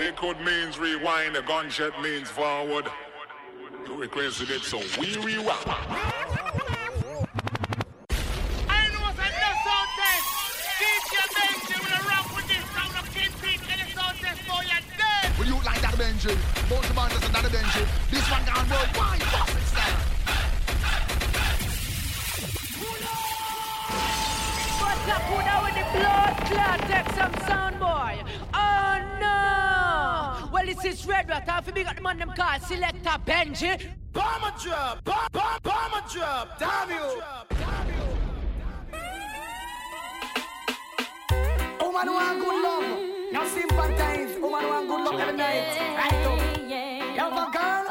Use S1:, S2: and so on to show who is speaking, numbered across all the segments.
S1: Liquid means rewind, the gunshot means forward. You requested it, so we rewind.
S2: I know what's a no sound test. DJ Benji will rock with this round of King Pete and the sound test for your dead.
S3: Will you like that Benji? Both the bandits and that Benji. This one gone worldwide. Fuck it, style.
S4: What's up, who with the blood clot? Take some sound, boy. Oh no! Well, this is Red Rat. Half big got the man them call Selector Benji.
S5: Bomber drop, bomb, bomb, bomber drop, damn you. Oh, Woman want good love, now sympathize. Oh, Woman want good love every night. Right up, you have a girl,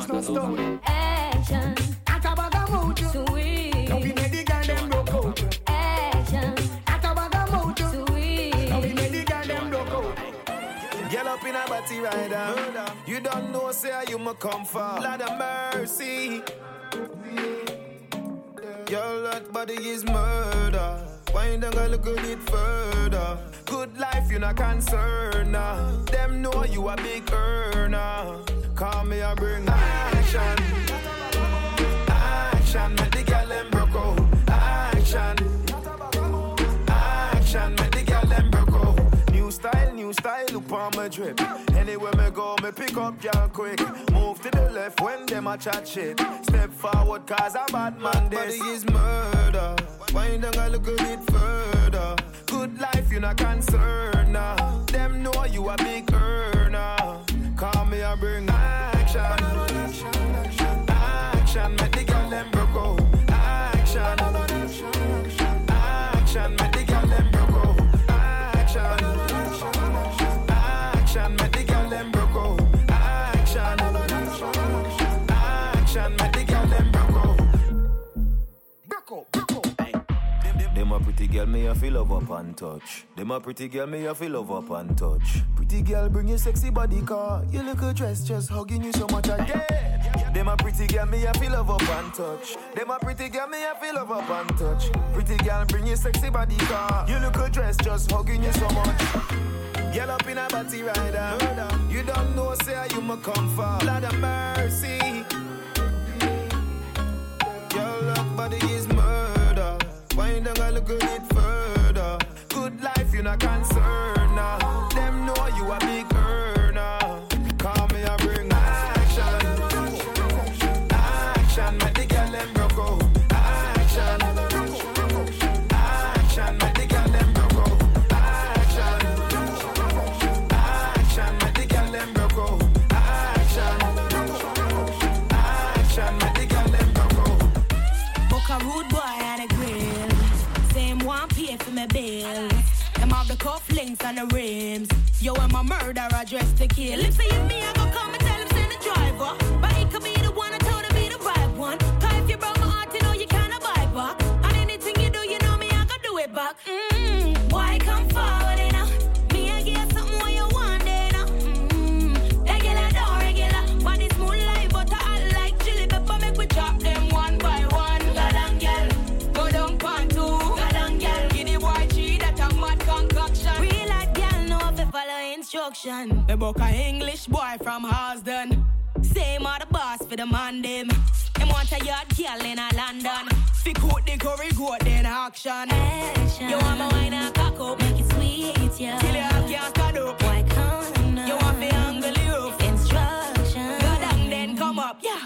S5: girl,
S6: me
S5: nah use no stone.
S6: Action,
S5: At a bag of mood,
S6: sweet.
S5: now we made the girl them broke out.
S6: Action,
S5: At a bag of mood, now we
S6: sweet.
S5: made the girl them broke out.
S7: Get up in a body rider. You don't know, say you ma come for. Lord of mercy. Your lot body is murder. Why don't go look at it further? Good life, you're not concerned. Nah. Them know you a big earner. Call me a bring action. Action, make the girl them broke out. Action. Action, make the girl them broke out. New style, new style, look on my drip. Anywhere me go, me pick up y'all quick. Move to the left when them a chat shit. Step forward, cause a bad man. Body is murder. Why don't I look at it further? Good life, you not concerned nah. Them know you a big earner. Call me a bring action. Action, make the girl them pretty girl, me a feel love up and touch. Them a pretty girl, me a feel love up and touch. Pretty girl, bring your sexy body car. Your little dress just hugging you so much again. get. Them a pretty girl, me a feel love up and touch. Them a pretty girl, me a feel love up and touch. Pretty girl, bring your sexy body car. Your little dress just hugging you so much. Girl up in a body rider. You don't know, say you ma come for. Lord of mercy. Your love body is. Don't I look at it further? Good life, you're not concerned nah. Them know you a big
S8: cufflinks and the rims. Yo, I'm a murderer dressed to kill. If if me, I go come and tell instruction. The book a English boy from Harlesden. Same are the boss for the man them. Them want a yard girl in a London. Fi coat the curry goat then action.
S6: Action.
S8: You want my wine and cock up.
S6: Make it sweet, yeah.
S8: Till you can't stand up.
S6: Why now?
S8: You want fi angle roof.
S6: Instruction.
S8: Go down then come up. Yeah.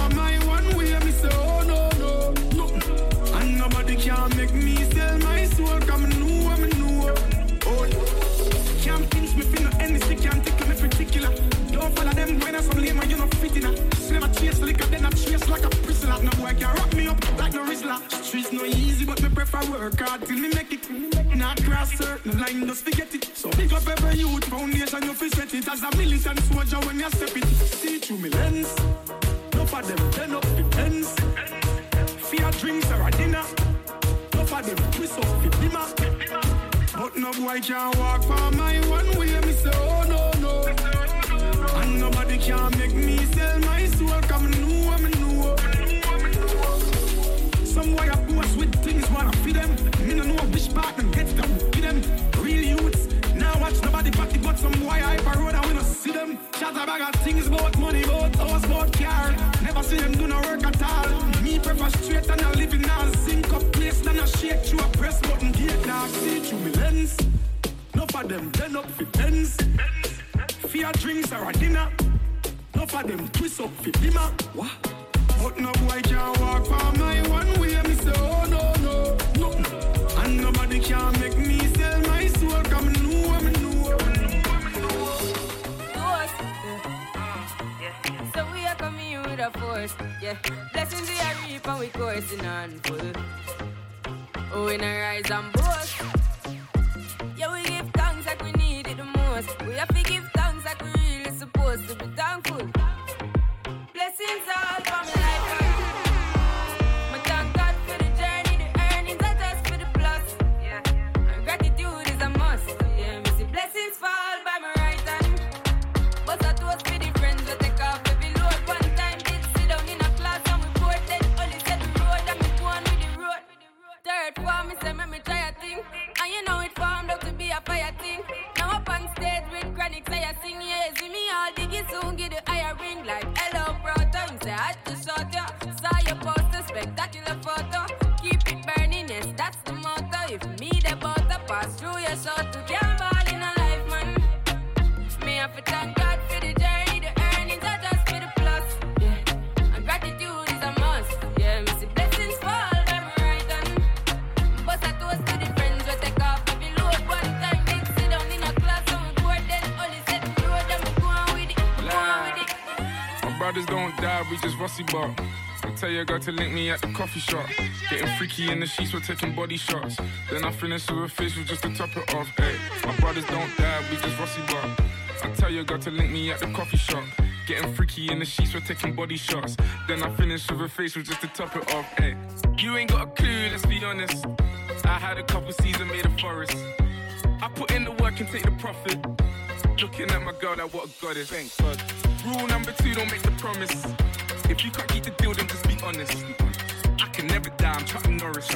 S9: Not cross certain line, just forget it. So pick up every youth foundation, you feel sweat it as a militant soldier when you step it. See through me lens. No for them turn up the pens. Fear drinks or a dinner. No for them twist up the dimmer. But no boy can walk for my one way. Me say, oh no, no. And nobody can make me sell my soul. Come know, me know. No know which part them get them. Real youths. Now watch nobody party, but some boy hype a road and we no see them. Chat a bag of things about money, about house, about car. Never see them do no work at all. Me prefer straight and a living all zinc up place than a shake through a press button gate. Now I see through me lens. No for them turn up for pens. Fear drinks or a dinner. No for them twist up for dimmer. What? But no boy can walk for my one way. Me say, oh no. And nobody can make me sell my soul. Come know, know.
S10: Force. Yeah. So we are coming with a force. Yeah. Blessings we are reap and we coursing on full. Oh, we not rise and boast. Yeah, we give thanks like we need it the most. We have Your poster, spectacular photo. Keep it burning, yes, that's the motto. If me the butter pass through your shot to can't ball in a life, man. Me have to thank God for the journey, the earnings are just for the plus. Yeah. And gratitude is a must. Yeah, me see blessings fall my right hand. But I toast to the friends we take off every load. One time did sit down in a class we bored then only said the road and we go on with it, go on with it.
S9: My brothers don't die, we just rusty bar. Eh. I tell your girl to link me at the coffee shop. Getting freaky in the sheets, we're taking body shots. Then I finish with a face, facial just to top it off. Hey, my brothers don't die, we just rusty bar. I tell your girl to link me at the coffee shop. Getting freaky in the sheets, we're taking body shots. Then I finish with a face, facial just to top it off. Hey, you ain't got a clue, let's be honest. I had a couple seasons made a forest. I put in the work and take the profit. Looking at my girl, that what a goddess. Thank God. Rule number two, don't make the promise. If you can't keep the deal, then just be honest. I can never die, I'm Chuck Norris.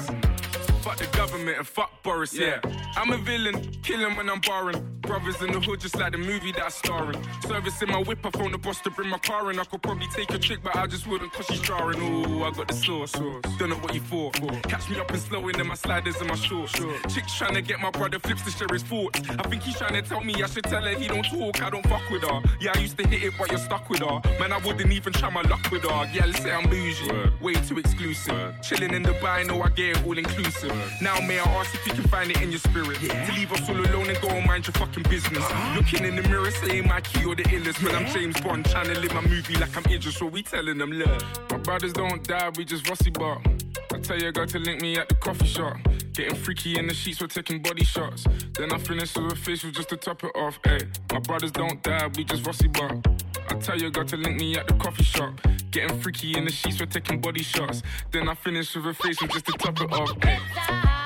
S9: Fuck the government and fuck Boris, yeah. I'm a villain, killing when I'm barring. Brothers in the hood, just like the movie that I star in. Servicing my whip, I phone the boss to bring my car in. I could probably take a trick, but I just wouldn't cause she's jarring. Ooh, I got the sauce. Don't know what you for. Catch me up and slow in my sliders and my shorts. Chick's trying to get my brother flips to share his thoughts. I think he's trying to tell me I should tell her he don't talk, I don't fuck with her. Yeah, I used to hit it, but you're stuck with her. Man, I wouldn't even try my luck with her. Yeah, let's say I'm bougie. Way too exclusive. Chilling in Dubai, know I get it all inclusive. Now, may I ask if you can find it in your spirit? To leave us all alone and go and mind your fucking business. Looking in the mirror, saying my key or the illest. Man, I'm James Bond, trying to live my movie like I'm Idris. So we telling them, look, my brothers don't die, we just rusty bar. I tell your girl to link me at the coffee shop. Getting freaky in the sheets, we're taking body shots. Then I finish with a facial just to top it off. Hey, my brothers don't die, we just rusty bar. I tell your girl to link me at the coffee shop. Getting freaky in the sheets, we're taking body shots. Then I finish with a facial just to top it off. Hey.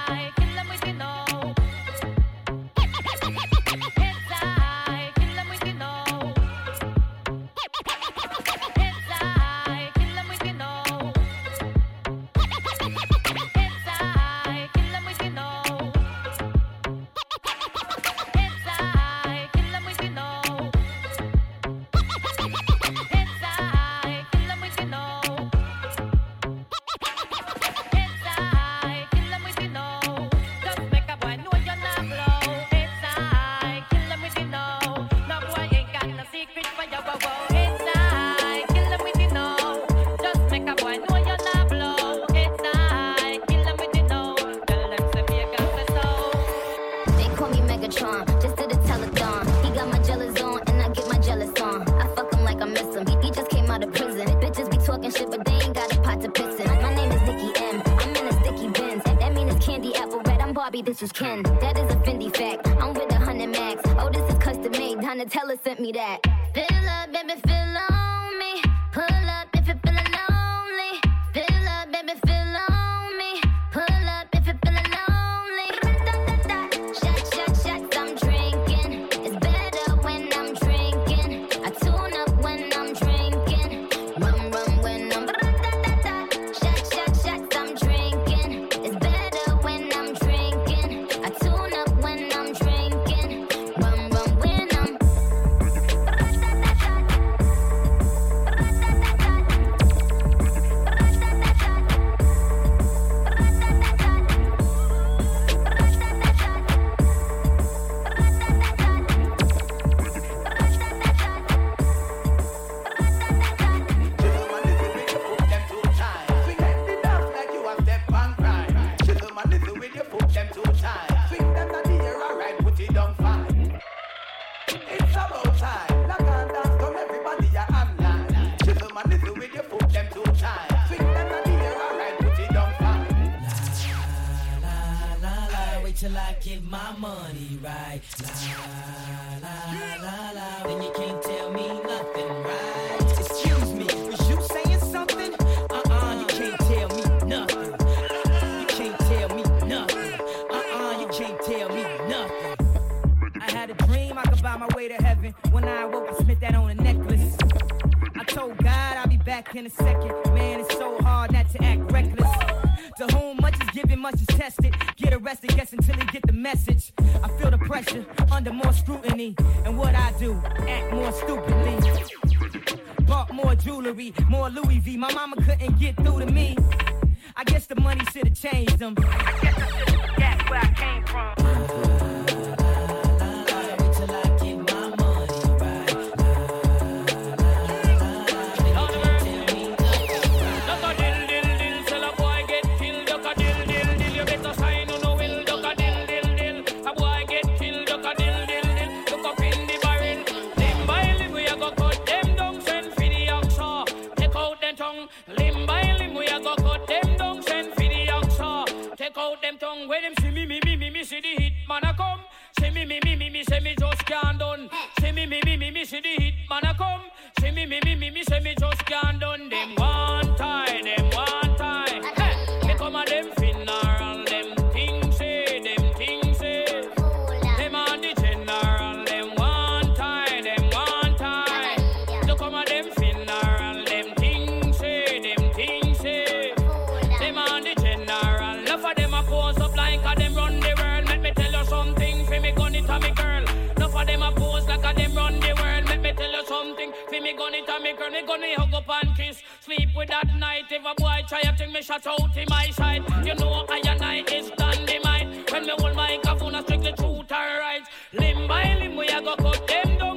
S11: me
S12: hug up and kiss. Sleep with that night. If a boy try to take me shot out in my side, you know I and I is dynamite. When me hold my microphone, I strictly truth and right. Limb by limb, we a go cut them down.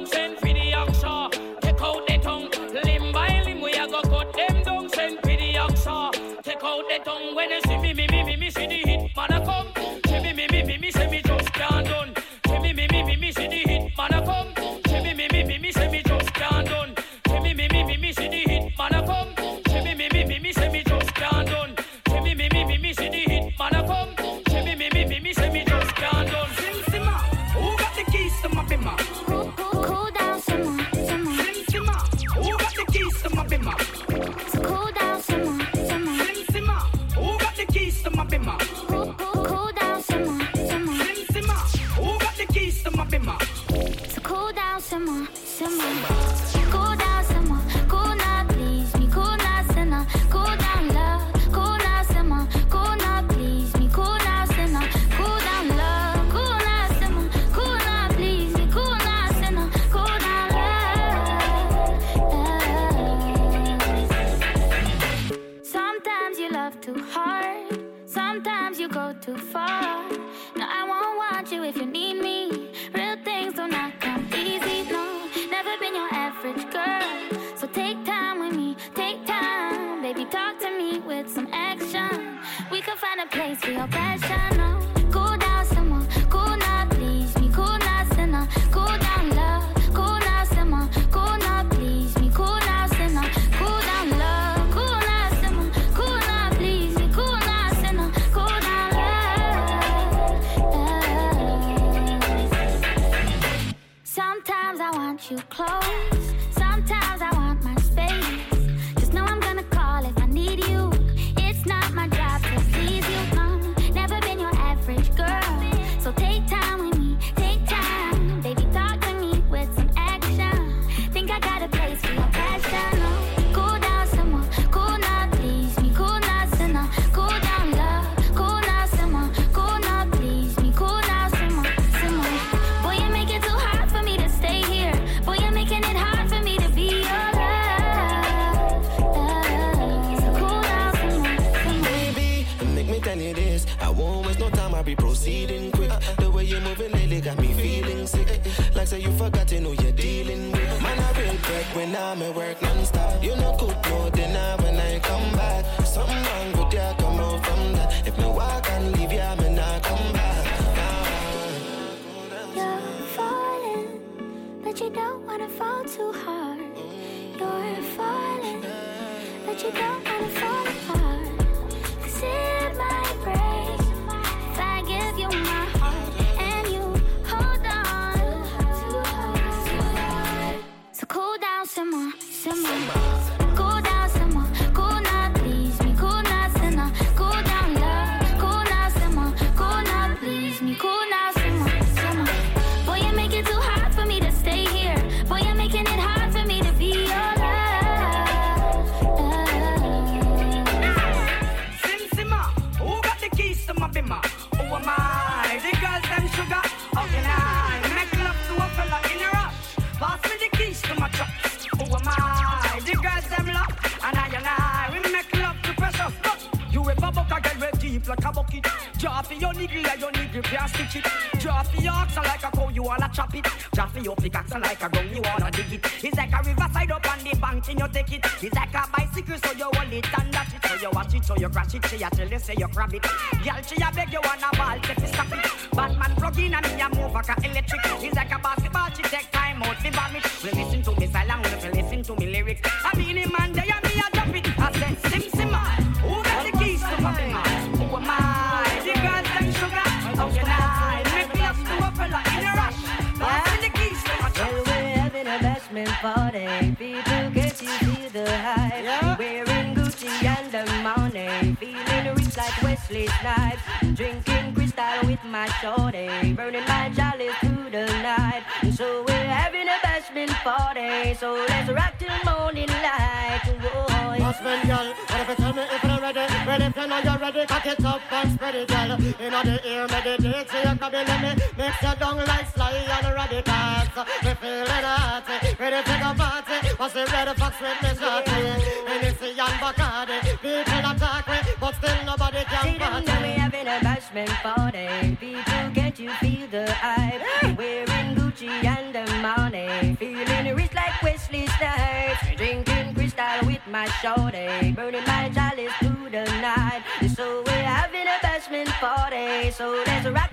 S13: shorty. Burning my chalice through the night. So we're having a basement party. So let's rock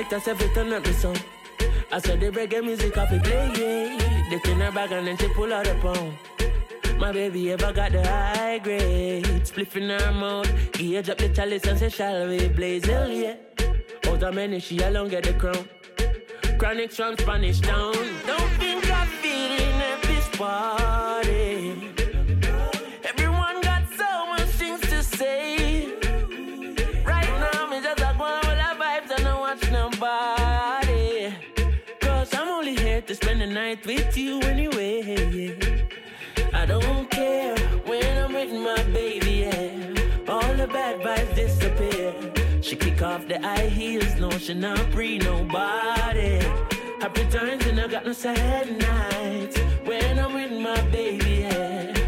S14: I
S15: said, fit turn up the song. I said, the reggae music off it play, yeah. They in her bag and then she pull out the pound. My baby ever got the high grade. Spliff in her mouth. Age up the chalice and say, shall we blaze hell, yeah. Out of many, she alone get the crown. Chronic from Spanish town. Don't think I'm feeling at this party. The high heels, no, she not free nobody. Happy times and I got no sad nights when I'm with my baby, yeah.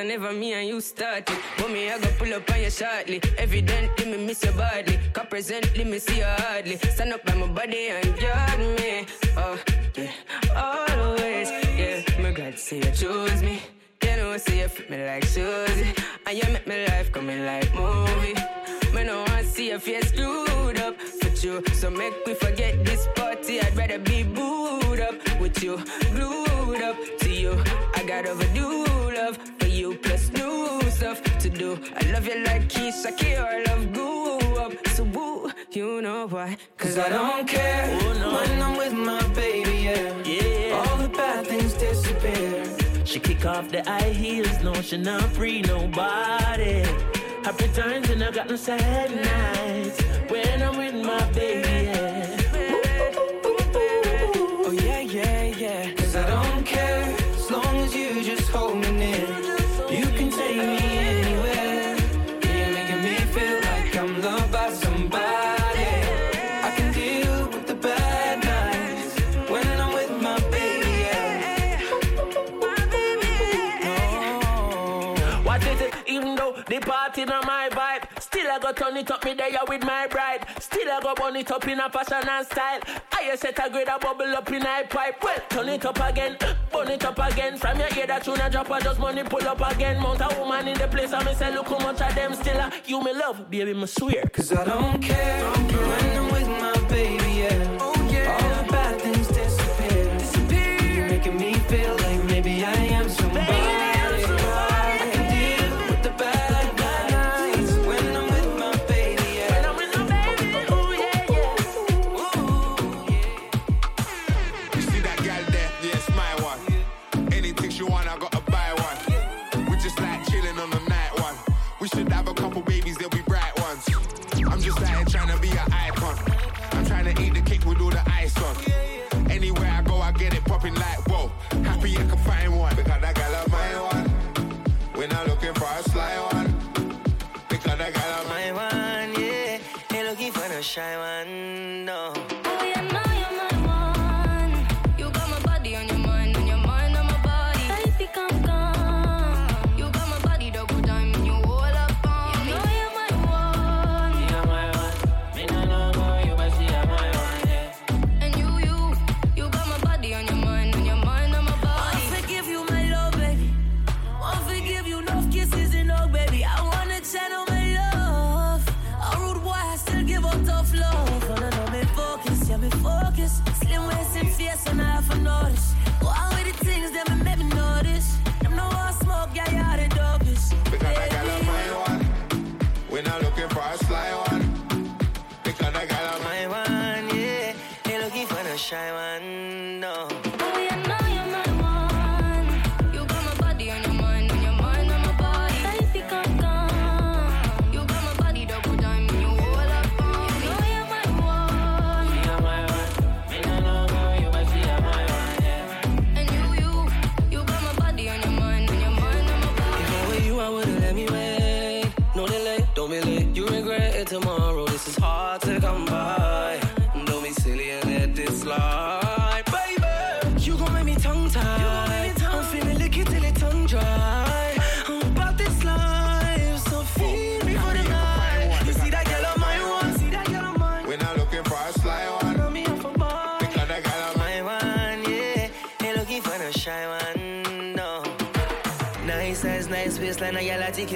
S15: I
S10: never me and you started. Me, I go pull up on you shortly. Evidently, me miss your body. Cause presently, me see you hardly. Stand up by my body and guard me. Oh, yeah, always, yeah. My God, see you choose me. You know, see you fit me like shoes. And you make my life coming like movie. Me no want see your face screwed up with you. So make we forget this party. I'd rather be booed up with you, glued up to you. I got overdue love for you, plus new stuff to do. I love you like Keisha K or I love goo up. So woo, you know why?
S14: Cause I don't care oh, when I'm with my baby, yeah.
S15: Yeah.
S14: All the bad things disappear.
S15: She kick off the high heels, no, she not free nobody. Happy times and I got no sad nights when I'm with my baby, yeah.
S14: Oh yeah, yeah, yeah. Cause I don't care as long as you just hold me
S15: still I go turn it up me there with my bride. Still I go burn it up in a fashion and style. I set a grade a bubble up in a pipe. Well, turn it up again, burn it up again. From your ear that tune drop, I just money pull up again. Mount a woman in the place, I me say look how much of them still a you me love, baby, me swear.
S14: Cause I don't care when I'm
S16: a sly one. Because that gal of
S14: My one, yeah. Ain't looking for no shy one,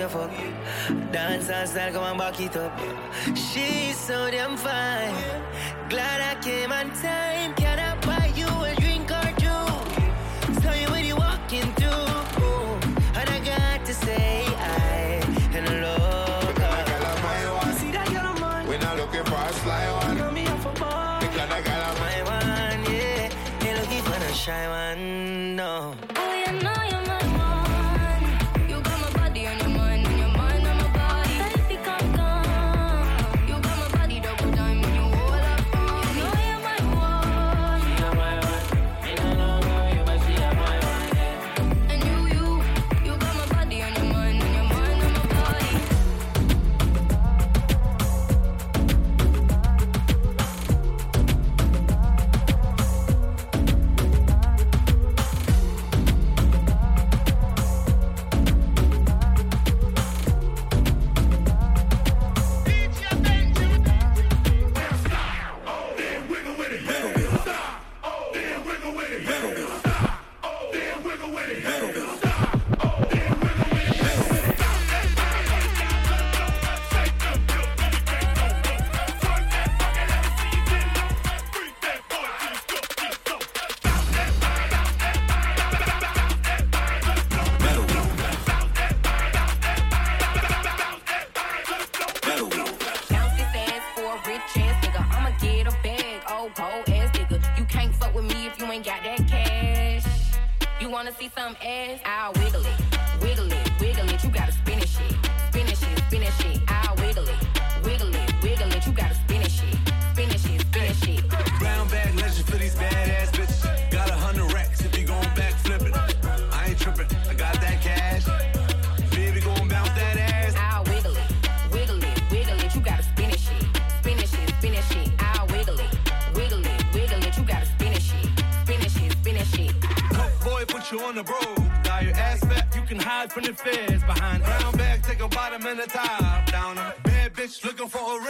S10: you
S17: fuck. Dance and style, come and back it up. She's so damn fine. Glad I came on time. Can I buy you a drink or two? Tell you what you walking through. And I got to say, I and love.
S16: We're not looking for a one.
S17: Me off a my one, yeah. Shy one.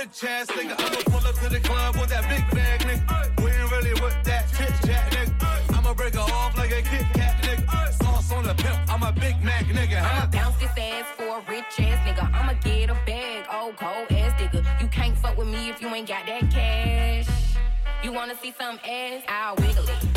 S18: rich nigga. I'ma
S19: pull up to the club with that big bag, nigga. We ain't really with that chit chat, nigga. I'ma break her off like a Kit Kat, nigga. Sauce on the pimp, I'm a Big Mac, nigga. Huh?
S18: I'ma bounce this ass for a rich ass nigga. I'ma get a bag, old cold ass nigga. You can't fuck with me if you ain't got that cash. You wanna see some ass? I'll wiggle it.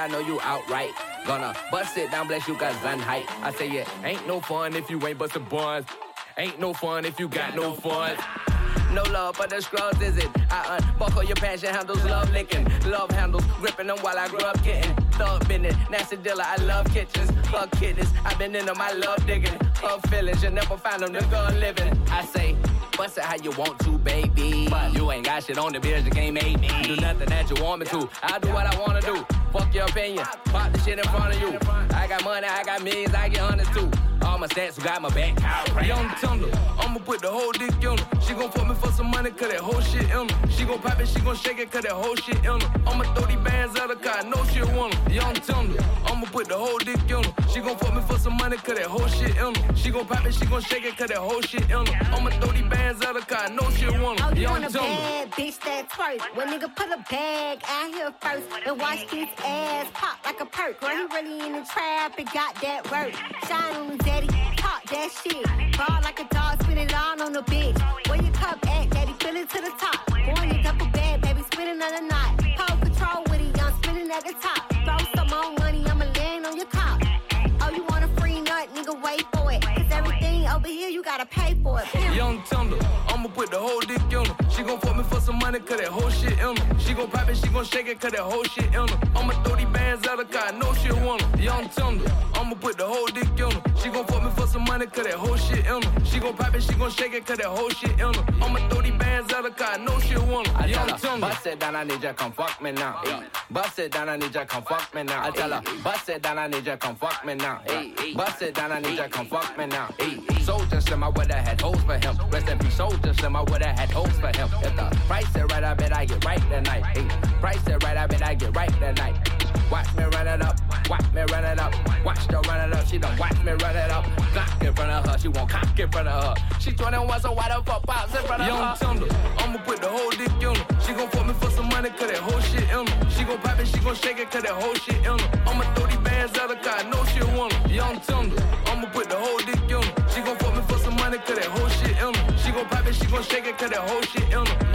S19: I
S20: know you outright. Gonna bust it down, bless you Zan height. I say it ain't no fun if you ain't bustin' buns. Ain't no fun if you got no fun. No love for the scrubs, is it? I unbuckle your passion handles, love licking. Love handles, gripping them while I grew up getting. Thug business, nasty dealer, I love kitchens. Fuck kittens, I've been in them, I love digging. Love feelings, you never find them, nigga living. I say, bust it how you want to, baby. But you ain't got shit on the beers, you can't make me. Do nothing that you want me to. I'll do what I wanna do. Fuck your opinion, pop the shit in front of you. I got money, I got millions, I get hundreds too. All my stats who got my back. Young Thunder, I'ma put the whole dick her. She gon' fuck me for some money, cause that whole shit in her. She gon' pop it, she gon' shake it, cause that whole shit in her. I'ma throw these bands at her, cause I know she want her. Young Thunder, I'ma put the whole dick in her. She gon' fuck me for some money, cause that whole shit in her. She gon' pop it, she gon' shake it, cause that whole shit in her. I'ma throw these bands at her, cause I know she want
S21: Oh, you
S20: Young
S21: want a bad bitch that twerk. When nigga put a bag out here first and watch his ass pop like a perk. Girl, he really in the trap and got that work. Shine on his daddy, talk that shit. Ball like a pay for it.
S20: Young Thunder, I'ma put the whole dick in her. She gon' fuck me for some money, cause that whole shit in her. She gon' pop it, she gon' shake it, cause that whole shit in her. I'ma throw these bands her, cause I know she want her. Young Thunder, I'ma put the whole dick in her. She gon' fuck me money, cause that whole shit in her. She gon' pop it, she gon' shake it, cause that whole shit in her. I'ma throw these bands at her, cause I know she want her. Young Thunder. Bust it down, I need you, come fuck me now. Bust it down, I need you, come fuck me now. I tell her, bust it down, I need you, come fuck me now. Bust it down, I need you, come fuck me now. Soulja Slim, I would've had hoes for him. Rest in peace, Soulja Slim, I would've had hoes for him. If the price is right, I bet I get right that night. Price is right, I bet I get right that night. Watch me run it up, watch me run it up, watch her run it up. She done watch me run it up. Cock in front of her, she won't cock in front of her. She 21, so why the fuck pops in front of
S22: Young
S20: her? Thunder, I'ma put the whole dick in her. She gon' fuck me for some money, cause that whole shit in her. She gon' pop it, she gon' shake it, cause that whole shit in her. I'ma throw these bands at her, cause I know she want her. Young Thunder, I'ma put the whole dick in her. She gon' fuck me for some money, cause that whole shit in her. She gon' pop it, she gon' shake it, cause that whole shit in her.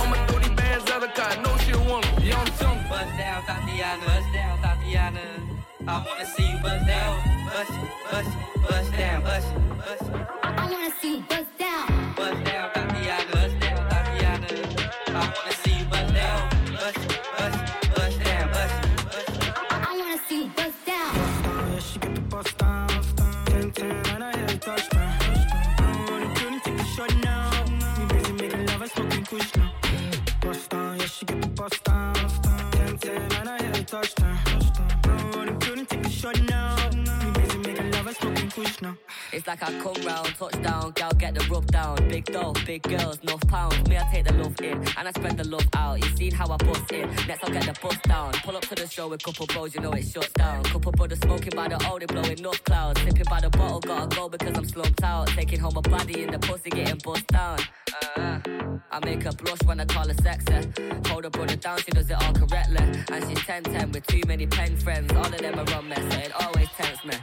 S20: I
S23: wanna see you bust down. Bust, bust, bust down. Bust, bust.
S24: I wanna see you
S25: kush now.
S26: It's like I come round, touchdown, gal get the rub down. Big dough, big girls, enough pounds. Me, I take the love in, and I spread the love out. You seen how I bust in, next I'll get the bust down. Pull up to the show with couple bros, you know it shuts down. Couple brothers smoking by the O, they blowing enough clouds. Sipping by the bottle, gotta go because I'm slumped out. Taking home a body in the pussy, getting bust down. Uh, I make her blush when I call her sexy. Hold her brother down, she does it all correctly. And she's 10-10 with too many pen friends. All of them are on mess, so it always tempts me.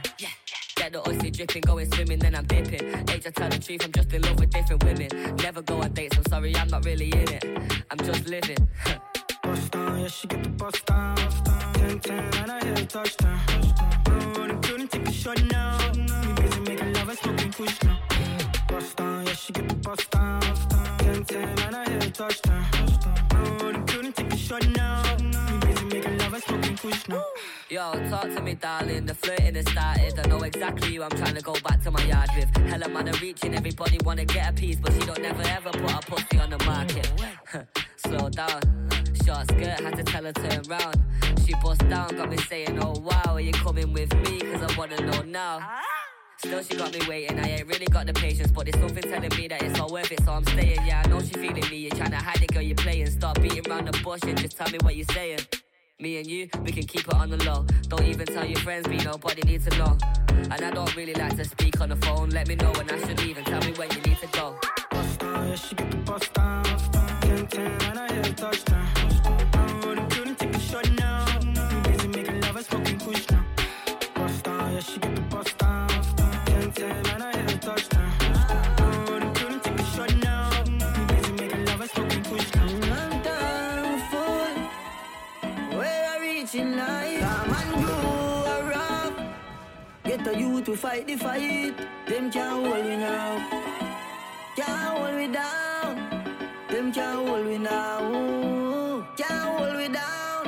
S26: Get the oily dripping, going swimming, then I'm dipping. Age, I tell the truth, I'm just in love with different women. Never go on dates, I'm sorry, I'm not really in it. I'm just living.
S25: Bust down, yeah, she get the bust down. Ten ten, and I hear the touchdown. I wanna do it, take a shot now. We busy making love and smoking kush now. Bust down, yeah, she get the bust down. Ten ten, and I hear the touchdown. I wanna do it, take a shot now. We busy making love and smoking kush now.
S26: Yo, talk to me, darling. The flirting has started. I know exactly who I'm trying to go back to my yard with. Hella man are reaching, everybody wanna get a piece, but she don't never ever put a pussy on the market. Slow down. Short skirt, had to tell her turn round. She bust down, got me saying, oh wow, are you coming with me? Cause I wanna know now. Still, she got me waiting. I ain't really got the patience, but there's something telling me that it's all worth it, so I'm staying. Yeah, I know she feeling me. You're trying to hide it, girl, you're playing. Stop beating around the bush and just tell me what you're saying. Me and you, we can keep it on the low. Don't even tell your friends, me, nobody needs to know. And I don't really like to speak on the phone. Let me know when I should leave and tell me when you need to go.
S27: Bust down, yeah, she get the bust down. 10 10, and I hear a touchdown.
S28: To fight the fight. Them can't hold me now. Can't hold me down. Them can't hold me now. Can't hold me down.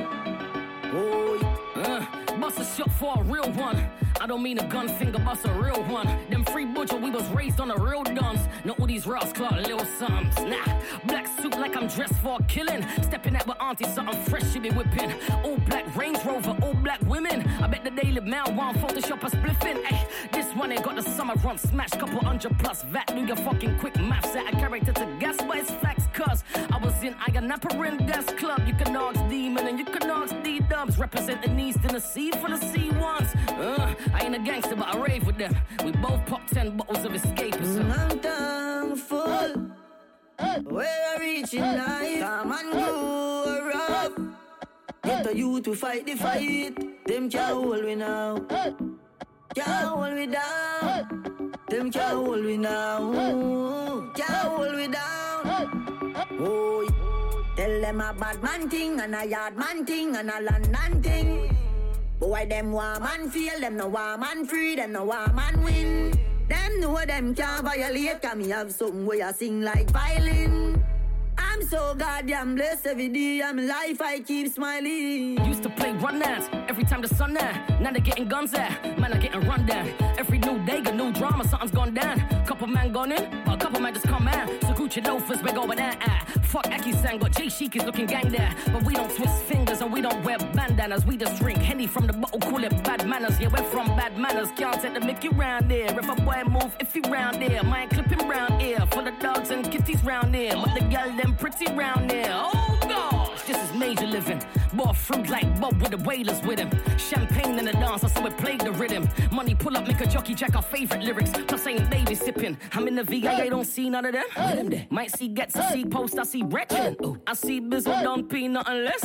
S28: Oh,
S29: Uh, bust a shot for a real one. I don't mean a gun finger, bust a real one. Them free butcher, we was raised on the real guns. Not all these Ross Clark little sums. Nah, black suit like I'm dressed for killing. Stepping out with auntie, something fresh she be whipping. All black Range Rover, all black women. I bet the Daily Mail want Photoshop a spliffing. Ay, this one ain't got the summer run smash. Couple hundred plus VAT. Do your fucking quick maths. Set a character to gas, but it's facts. Cause I was in Ianaparin Gas Club. You can ask Demon and you can ask D Dubs. Representing East Tennessee for the C1s. Uh, I ain't a gangster, but I rave with them. We both pop 10 bottles of escapism.
S28: I'm thankful where I reach in life. Come and grow rough. Get the youth to fight the fight. Them can't hold me now. Can't hold me down. Them can't hold me now. Can't hold me down. Oh, tell them a bad man thing and a yard man thing and a London thing. Boy, them want man feel, them no want man free, them no want man win. Them know them can't violate, cause me have something where I sing like violin. I'm so goddamn blessed every day, I'm life, I keep smiling.
S29: Used to play run dance every time the sun out. Now they're getting guns at. Man, are getting run down. Every new day, a new drama, something's gone down. Couple man gone in, but a couple man just come out. Gucci loafers, we go with that. Ah. Fuck Aki Sang, got J Chic is looking gang there. But we don't twist fingers and we don't wear bandanas. We just drink Henny from the bottle, call it bad manners. Yeah, we're from bad manners. Can't take the Mickey round there. If a boy move, if he round there. Mine clipping round here. Full of dogs and kitties round there. But the gal, them pretty round there. Oh gosh, this is major living. More fruit like Bob with the Wailers with him. Champagne in the dance, I saw it played the rhythm. Money pull up, make a jockey jack our favorite lyrics. Plus ain't baby sipping. I'm in the VA, don't see none of them. Let them there. Might see gets, I see post, I see wretched. I see Bizzle, don't pee nothing less.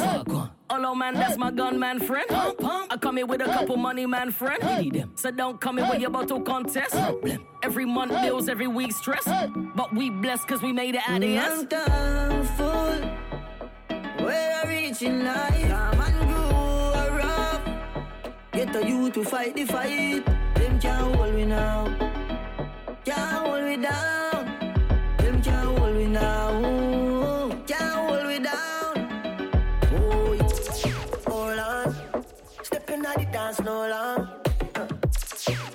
S29: Hello man, that's my gunman friend. I come here with a couple money man friend. So don't come here with your bottle contest. Every month bills, every week stress. But we blessed cause we made it out of
S28: I'm
S29: yes.
S28: thankful where I reach in life. Come and grow rough. Get the youth to fight the fight. Them can't hold me now. Can't hold me down. Them can't hold me now. Can't hold me down. Oh.
S30: Hold on. Stepping at the dance no long.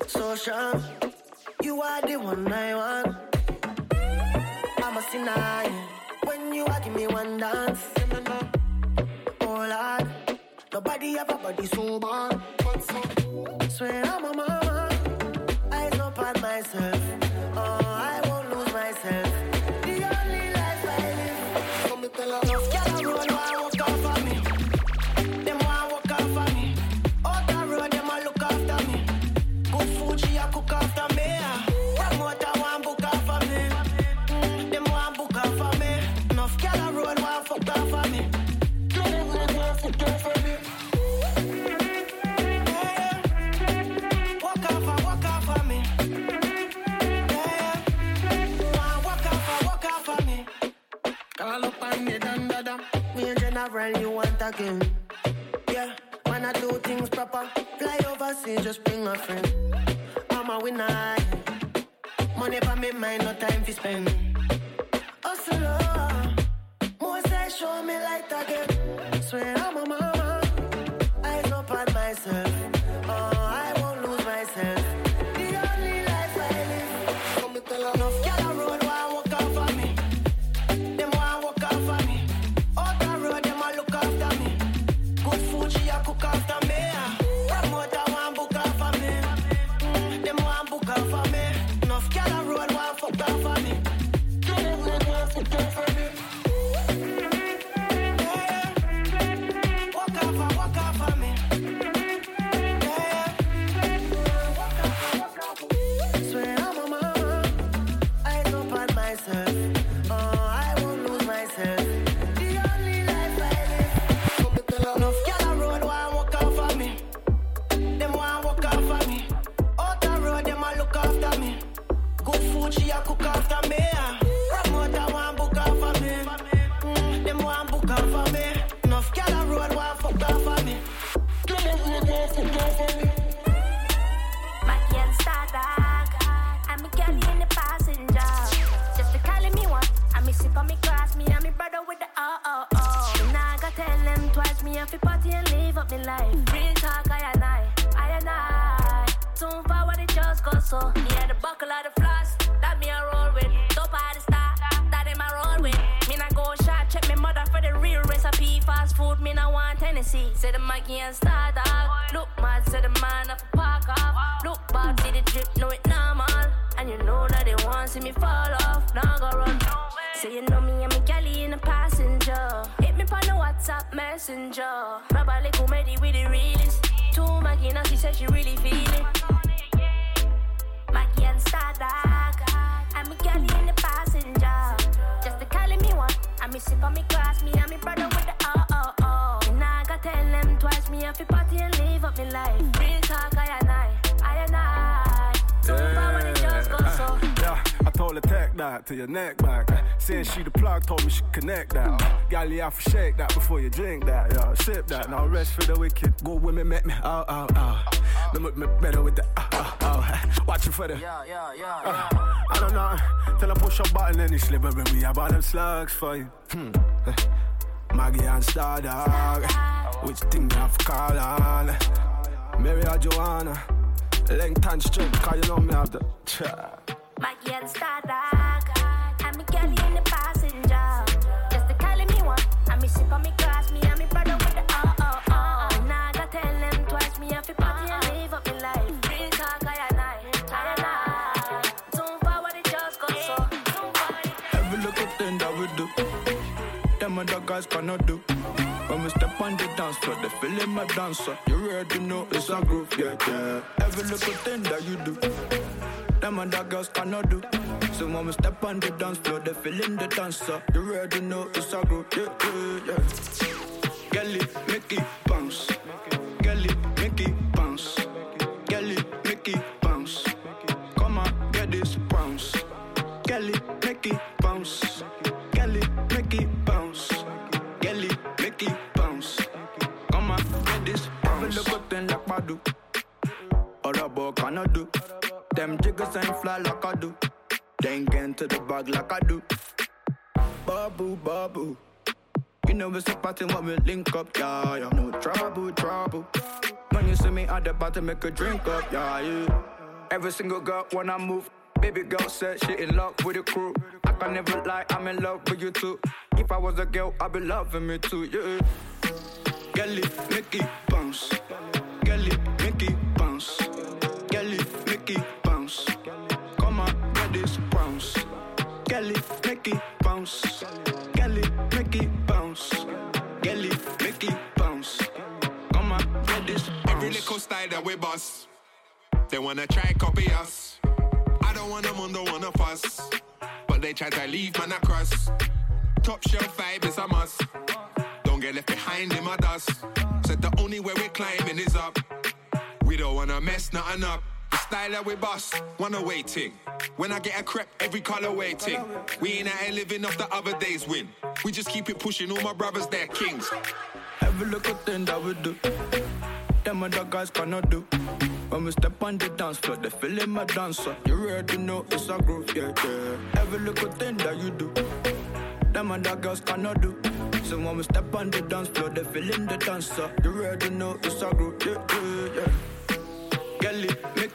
S30: So strong. You are the one I want. I'm a sinner. When you are give me one dance. Lord. Nobody ever body so bad. Swear I'm a mama. Up on myself. Oh, I won't lose myself. General, you want again. Yeah, wanna do things proper. Fly overseas, just bring a friend. I'm a winner. Money for me, mind, no time to spend. Hustler, more say show me light again. Swear I'm a mama. Up on my myself.
S31: Your neck back. Saying she the plug, told me she connect that. Gal, you have to shake that before you drink that. Yeah, sip that. Now rest for the wicked. Good women make me oh oh oh. They make me better with the oh oh oh. Watch it for the.
S32: Yeah, yeah, yeah,
S31: Uh, I don't know. Till I push a button and it's slippery. We have all them slugs for you. Hmm. Maggie and Star Dog. Which thing you have to call on? Mary or Joanna. Length and strength, cause you know me have the.
S33: Maggie and star
S16: guys cannot do. When we step on the dance floor, they feeling my dancer. You already know it's a groove, yeah, yeah. Every little thing that you do, them other girls cannot do. So when we step on the dance floor, they feeling the dancer. You already know it's a groove, yeah, yeah, yeah. Make it bounce. Gelly, make it bounce. Gelly, make it bounce. Come on, get this bounce. Gelly, make it Boy cannot do. Them jiggers ain't fly like I do. They ain't get into the bag like I do. Babu, babu. You know it's a party when we link up, yeah, yeah. No trouble, trouble. When you see me at the to make a drink up, yeah, yeah. Every single girl when I move, baby girl said she in love with the crew. I can never lie, I'm in love with you too. If I was a girl, I'd be loving me too, yeah. Gelly, make it bounce. Make it bounce. Gelly, make it bounce. Gelly, make it bounce. Come on, get this bounce.
S34: Every little style that we bust, they wanna try copy us. I don't want them under one of us, but they try to leave man across. Top shelf vibe is a must. Don't get left behind in my dust. Said the only way we're climbing is up. We don't wanna mess nothing up. Style that we bust, wanna waiting. When I get a crep, every color waiting. We ain't out here living off the other day's win. We just keep it pushing, all my brothers, they're kings.
S16: Every little thing that we do. Them other guys cannot do. When we step on the dance floor, they feeling my dancer. You already know it's a groove, yeah, yeah. Every little thing that you do, them other girls cannot do. So when we step on the dance floor, they feeling the dancer. You already know it's a groove, yeah, yeah, yeah. Girl,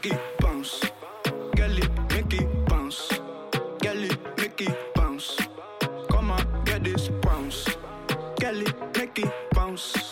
S16: make it bounce. Girl bounce. Girl it, make bounce. Come on, get this bounce. Girl it, make bounce.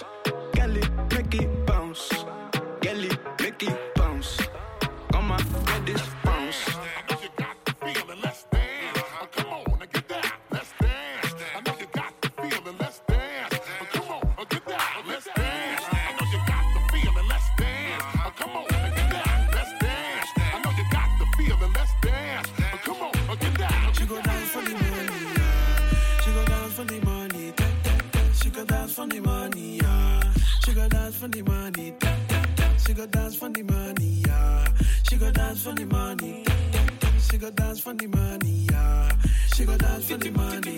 S27: for the money. She go dance for the money, yeah. She go dance for the money. She go dance for the money, yeah. She go dance for the money.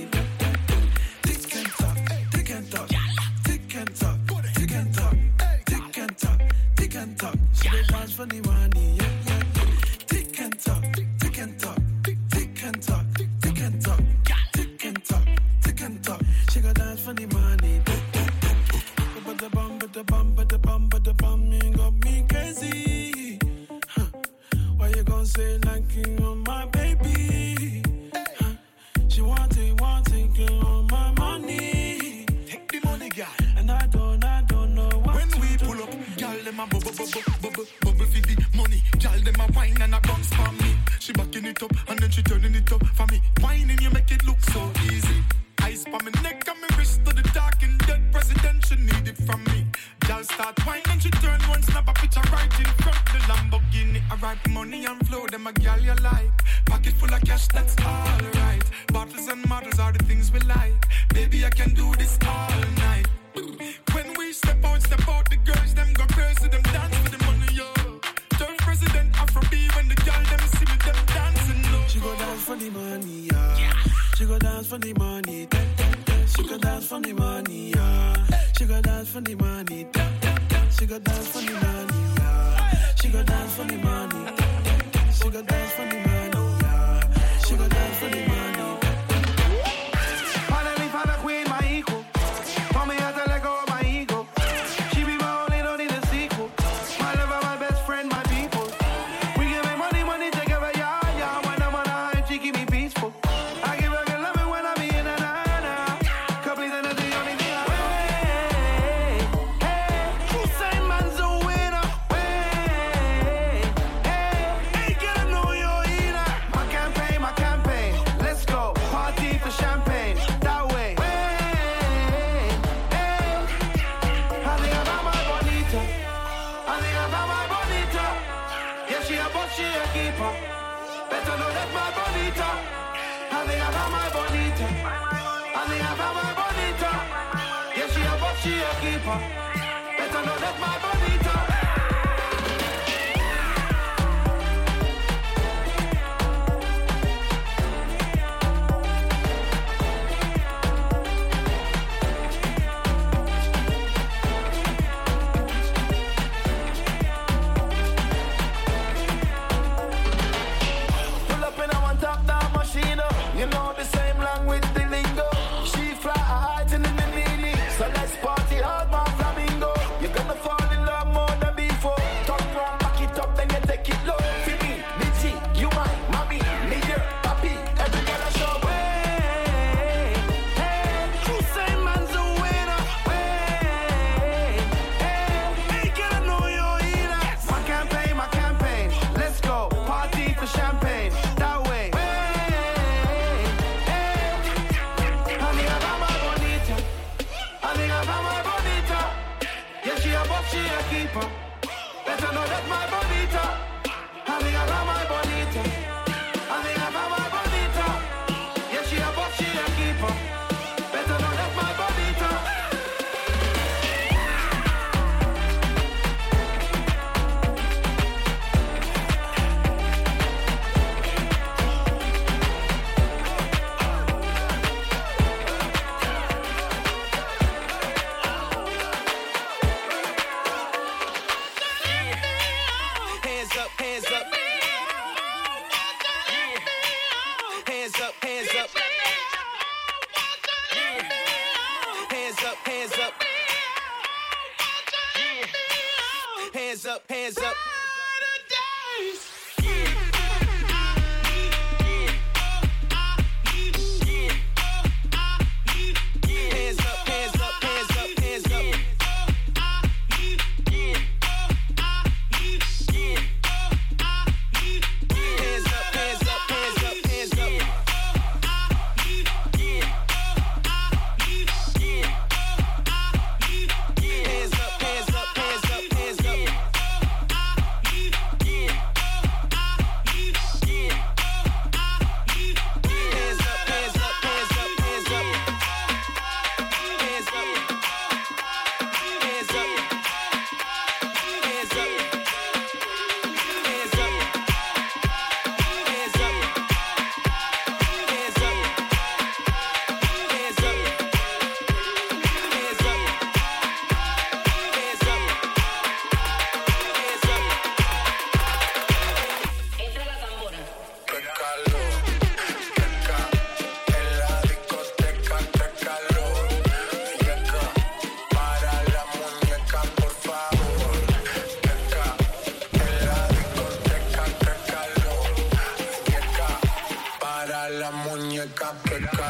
S7: long with them.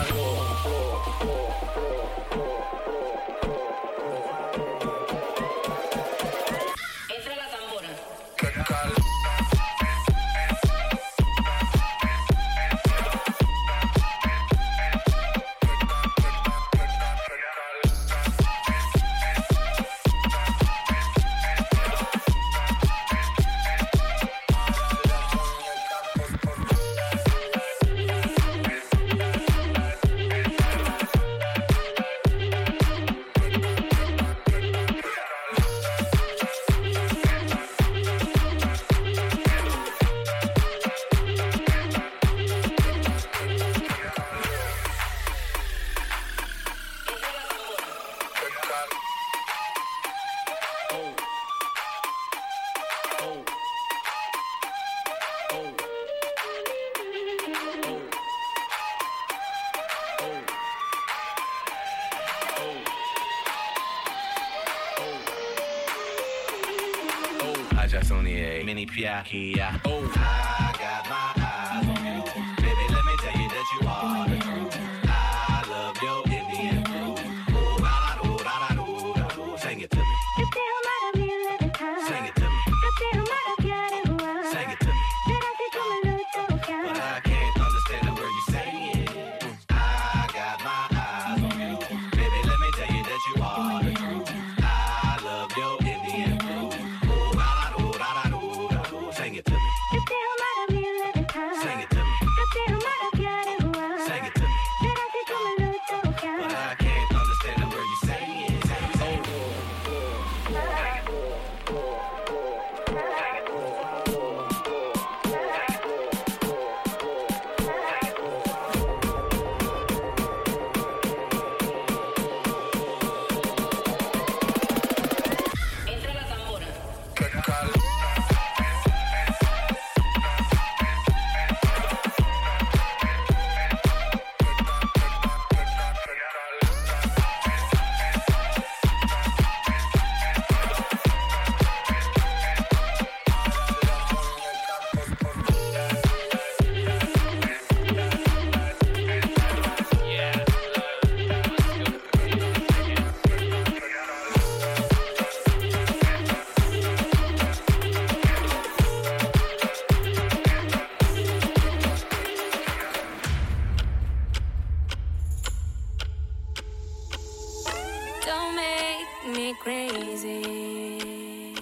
S7: floor, floor, floor, floor, floor, floor. me crazy.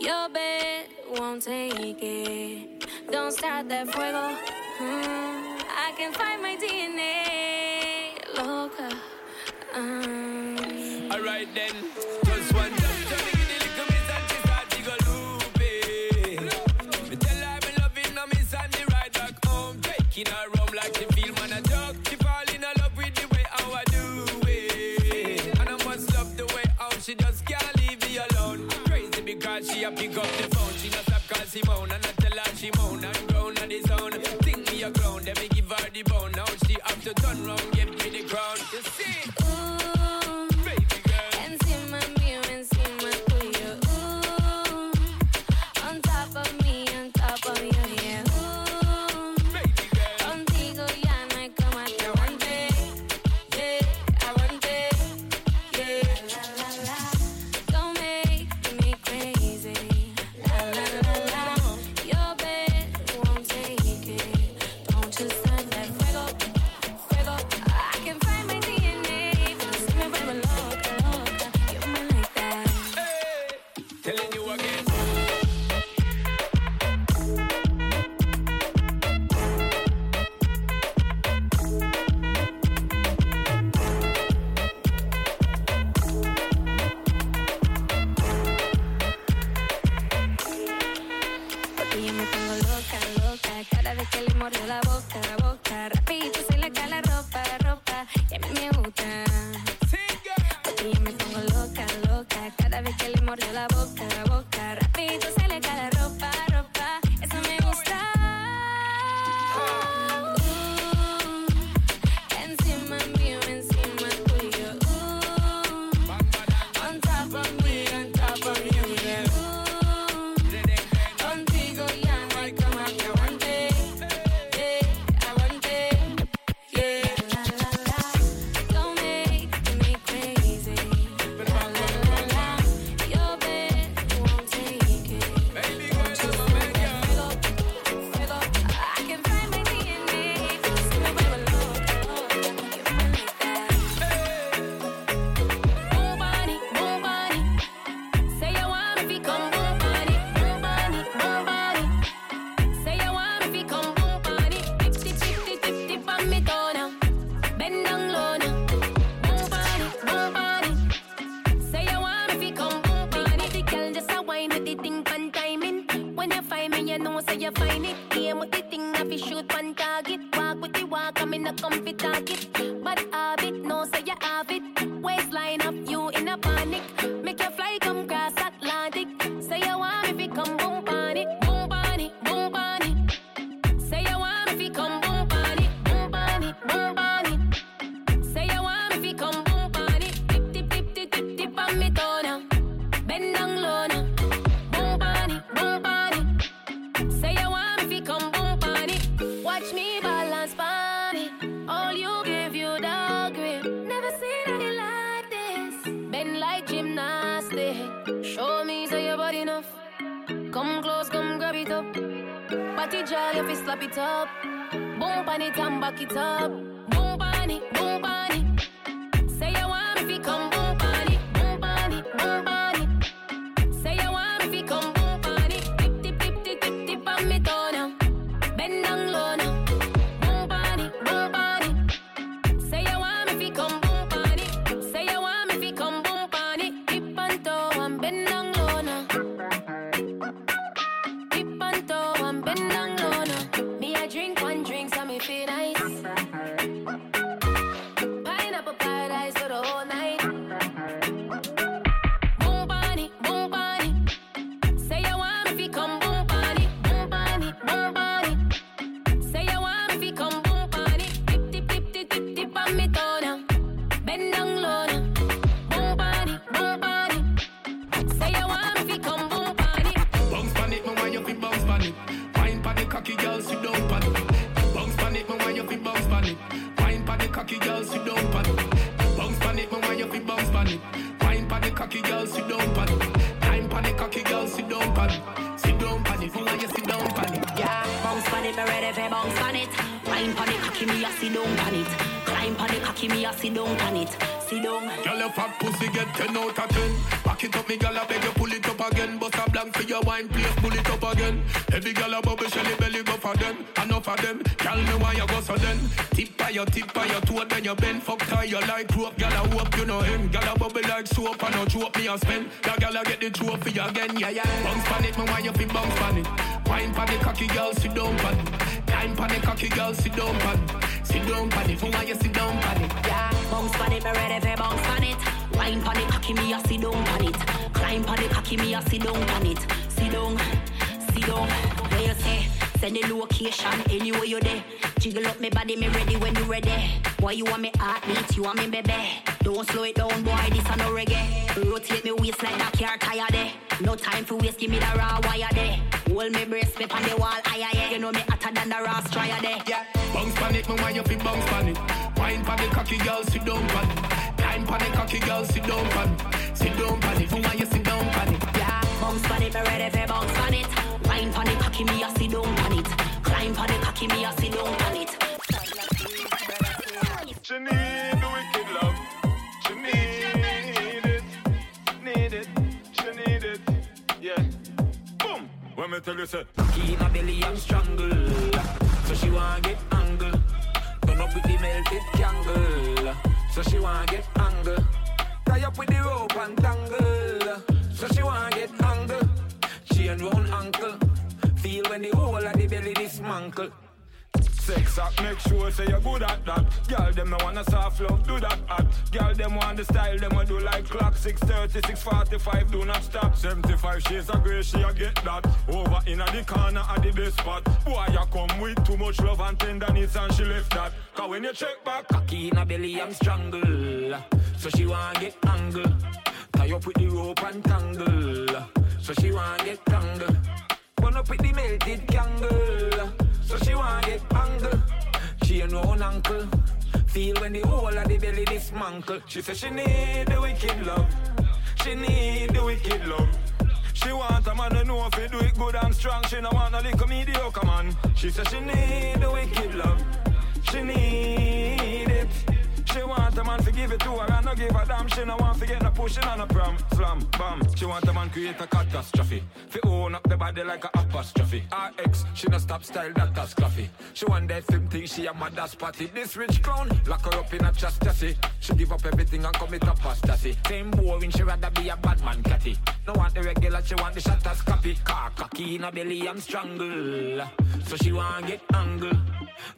S35: Your
S6: bed won't take it. Don't start that fuego. Mm, I can find my DNA. Loca. Um.
S36: Alright then, just one. Taking
S37: a
S38: pussy get 10 out of 10. Back it up, me girl, I beg you pull it up again. Bust a blank for your wine, please pull it up again. Every girl a bubble, shelly belly go for them. Enough of them. Girl, me why you go so then. Tip by your tip by your toe, then you bend. Fuck tie you like rope. Girl, I hope you know him. Girl, a bubble like soap, and no choke me a spend. That girl, I get the trophy again. Yeah, yeah. Bounce pan it, me why you fi bounce pan it. Wine pan the cocky girl, sit down pan it. Time pan the cocky girl, sit down pan it. Sit down pan it, me why you sit down pan it.
S18: Wine on it, cocky me a sit down on it. Climb on it, cocky me a sit down on it. Sit down, sit down. Where you say? Send the location anywhere you there. Jiggle up me body, me ready when you ready. Why you want me heartbeat? You want me baby? Don't slow it down, boy. This a no reggae. Rotate me waist like that car tire there. No time for waste, give me the raw wire there. Hold me brace, me on the wall, aye. aye. You know me hotter than the raw strier there.
S38: Yeah. Bounce pan it, me want you fi bounce pan it. Wine pan the cocky girl, sit down pan it. Time pan the cocky girl, sit down pan it. Sit down pan it, me want you sit down pan it.
S18: Yeah, bounce on it, me ready for bounce on it. Wine on it, cocky me a sit down on it. Climb on it, cocky me a sit down on it.
S39: She need the wicked love. She need it. Need it. She need it. Yeah. Boom. When me tell you say,
S40: Keep my belly and strangle. So she wanna get angle. Turn up with the melted candle. So she wanna get angle. Tie up with the rope and tangle. So she wanna get angle. Chain round ankle. Feel when the whole of the belly dismantle. Sex up, make sure say you're good at that. Girl, them no wanna soft love, do that hot. Girl, them want the style, them a do like clock. 630, 645, do not stop. 75 shades of grey, she a get that. Over in the corner at the best spot. Boy, you come with too much love and tenderness and she left that. Cause when you check back,
S20: Cocky in her belly, I'm strangle. So she wanna get angle. Tie up with the rope and tangle. So she wanna get tangle. Burn up with the melted candle. So she want get angle. She ain't own uncle. Feel when the whole of the belly dismantle. She say she need the wicked love. She need the wicked love.
S40: She want a man who know if he do it good and strong. She no want a little mediocre man. She say she need the wicked love. She need it. She want a man to give it to her and no give a damn. She no want to get no pushing on a pram. Slam, bam. She want a man create a catastrophe. Fi own up the body like a apostrophe. Her ex, she no stop style that a scruffy. She want that same thing, she a mother spotty. This rich clown, lock her up in a chastity. She give up everything and commit apostasy. Same boring, she rather be a bad man catty. No want the regular, she want the shutters copy. Car cocky in her belly, I'm strangle. So she want get angle.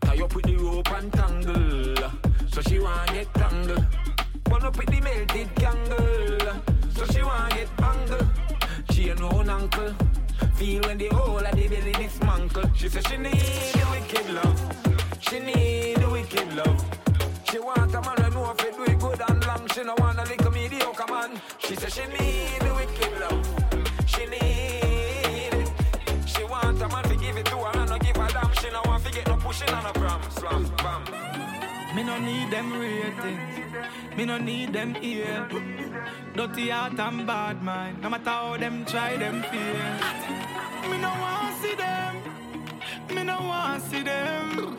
S40: Tie up with the rope and tangle. So she want get tangle. Burn up with the melted candle. So she want get angle. She ain't no uncle. Feel when the whole of the belly dismantle. She say she need the wicked love. She need the wicked love. She want a man who know if he do it good and long. She no want
S27: Me no need them ratings. Me no need them ear. Dirty heart and bad mind. No matter how them try, them fear. Me no want see them. Me no want see them.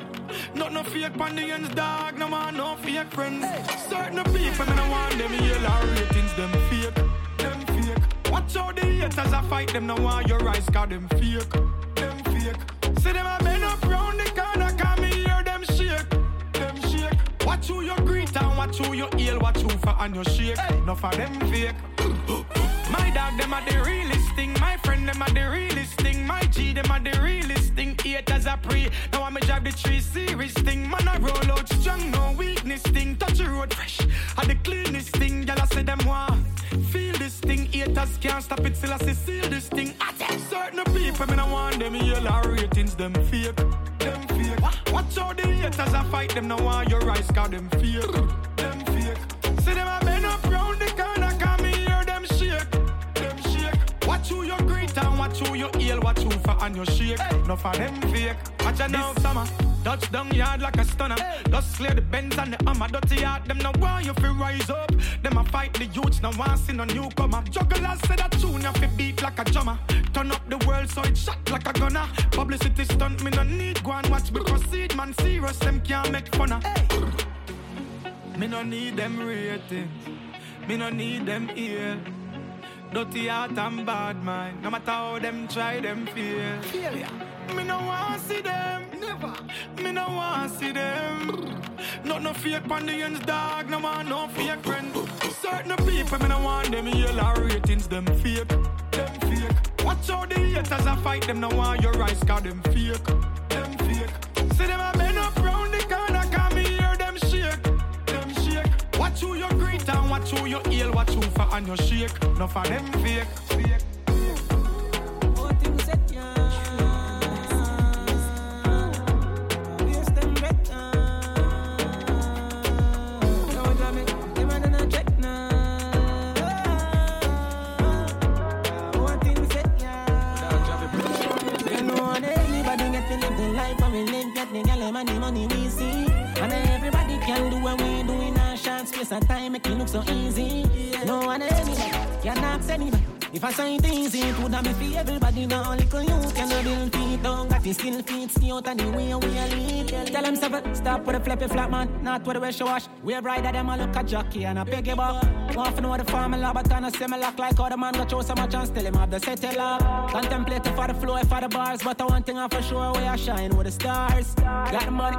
S27: Not no fake the dog. No want no fake friends. Certain people, me no want them yell ratings. Them fake. Them fake. Watch how the haters a fight them. No want your eyes, cause them fake. Them fake. See them a watch who you heal, watch who for and you shake. No for them fake. My dog, them are the realest thing. My friend, them are the realest thing. My G, them are the realest thing. Haters are pre. Now I'm drive the tree series thing. Man, I roll out strong, no weakness thing. Touch the road fresh. I the cleanest thing. Y'all say them want feel this thing. Haters can't stop it till I say seal this thing. I tell certain people, me no want them yell our ratings, them fake. Them fake. Watch how the haters a fight them. No want your eyes, cause them fake. See them a bend up round the corner, cause me hear them shake. Them shake. Watch who you greet and watch who you heal, watch who for and you shake. No for them fake. Watch out now, summer. Touchdown yard like a stunner. Just clear the bends and the hammer. Dirty heart, them no want you fi rise up. Them a fight the youths, no want see no newcomer. Jugglers say that tune you fi beat like a drummer. Turn up the world so it shot like a gunner. Publicity stunt, me no need go and watch me proceed. Man serious, them can't make fun of. Me no need them ratings. Me no need them ear. Dirty heart and bad mind. No matter how them try, them fear. Failure. Me no want to see them. Never. Me no want to see them. Not no fake ends, dog. No want no fake friends. Certain people, me no want them yell our ratings. Them fake. Them fake. Watch how the haters a fight them. No want your eyes, cause them fake. Them fake. Watch who you greet and watch who you heal, watch who for and you shake. No for them fake. fake.
S41: Life and we live, get the money, money we see. And everybody can do what we in a of time, make it look so easy. No one anybody can ask. If I say it easy, it would have be for everybody. Now little you can build feet down, got the skill feet, stay out of the way we are lead. Tell them stop, stop with the flippy flat man, not with the way she wash. We're brighter them a look at jockey and a piggy buck. Want to know the formula, but I say me lock like how the man got show so much and still him have the it up. Contemplate for the flow, for the bars, but I one thing I for sure, we are shine with the stars. Got the money,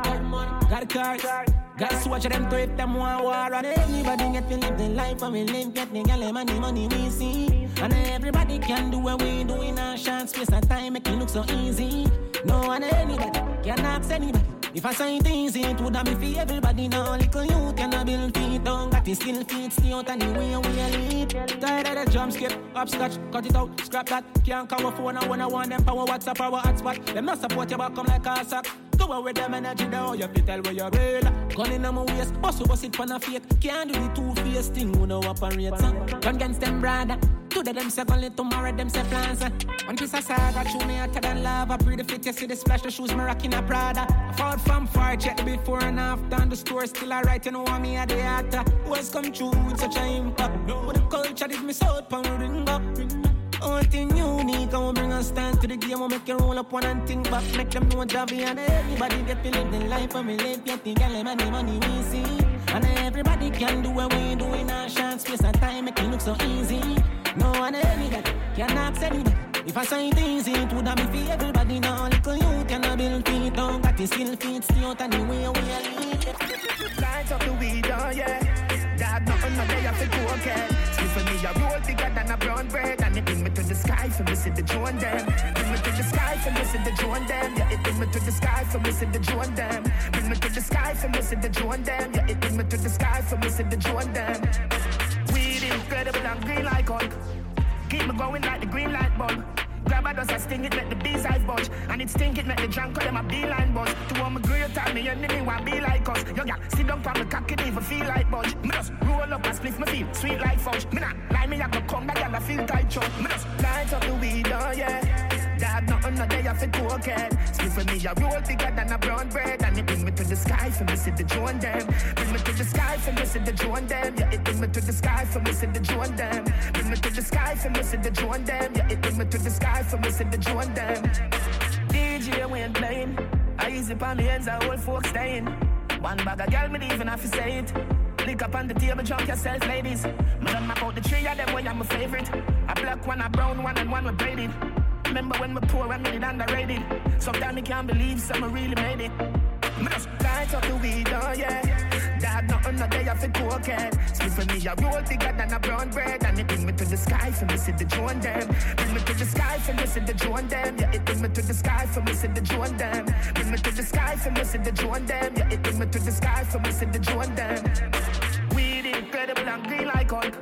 S41: got the cars. To watch them to if them want war And everybody get to live the life and we live Get the gal money, money we see. And everybody can do what we do in a short space of time Make it look so easy No one anybody can ask anybody If I it easy, it would have be for everybody now. Little you can build feet down, got it still feet, stay out anyway we a lead. Tired of the jump skip, upscotch, cut it out, scrap that. Can't cover phone, I wanna want them power, WhatsApp, power hotspot. Them not support your back, come like a sack. Go away with them energy now, you fit tell where you're real. Gun in my waist, bust you bust it for a fake. Can't do the two face thing, who no operate. Son. Gun against them brother. Today them say only tomorrow them say plans. Eh. One piece of saga, chew me hotter than lava. Pre the fit, you see the splash, the shoes me rocking a Prada. Fought from far, check before and after. And the store still alright, you know what me at the actor. What's come true with such an impact? But the culture did me so pound ring. Only thing unique, I will bring a stand to the game, I will make you roll up one and think back, make them know Javi and everybody get to live the life of me live, get the girl, money, money we see. And everybody can do what we do in our short space and time, make it look so easy. No one any that can ask anybody. If I say it easy, it would have be for everybody now. Little you can build feet down, got the skill feet, stay out anyway, we are.
S38: Lights up the weed, oh yeah. Dad, nothing no day after cocaine. Sleep for me, a roll bigger than a brown bread. And it bring me to the sky for see the drone them. Bring me to the sky for see the drone them. Yeah, it bring me to the sky for see the drone them. Bring me to the sky for see the drone them. Yeah, it bring me to the sky for see the drone them. Incredible and green like Hulk. Keep me going like the green light bulb. Grab a dust, I sting it, let the bees eyes budge. And it stink it, let the drunk call them a beeline buzz. To all my great time, me enemy want be like us. Yo, yeah, sit down from the cock, it even feel like budge. Me just roll up and split my feel sweet like fudge. Me not lie, me I go come back and I feel tight chug. Me just light up the weed, oh yeah. Dad, nothing no day off a cocaine. Split for me, a roll bigger than a brown bread. And it bring me to the sky for me, see the drone them. Bring me to the sky for me, see the drone them. Yeah, it bring me to the sky for me, see the drone them. Bring me to the sky for me, see the drone them. Yeah, it bring me to the sky for me, see the drone them. DJ when playing, I easy on the ends, I old folks staying. One bag of girl, me even have to say it. Lick up on the table, drunk yourself, ladies. Me done map out the three of them, way I'm my favorite. A black one, a brown one, and one with braided. Remember when we poor and made it underrated. Sometimes I can't believe someone really made it. Light up the weed, oh yeah. Dad, nothing no day off a cocaine. Split for me, a roll bigger than a brown bread. And it bring me to the sky for me, see the drone them. Bring me to the sky for me, see the drone them. Yeah, it bring me to the sky for me, see the drone them. Bring me to the sky for me, see the drone them. Yeah, it bring me to the sky for me, see the drone them. Weed incredible and green like Hulk.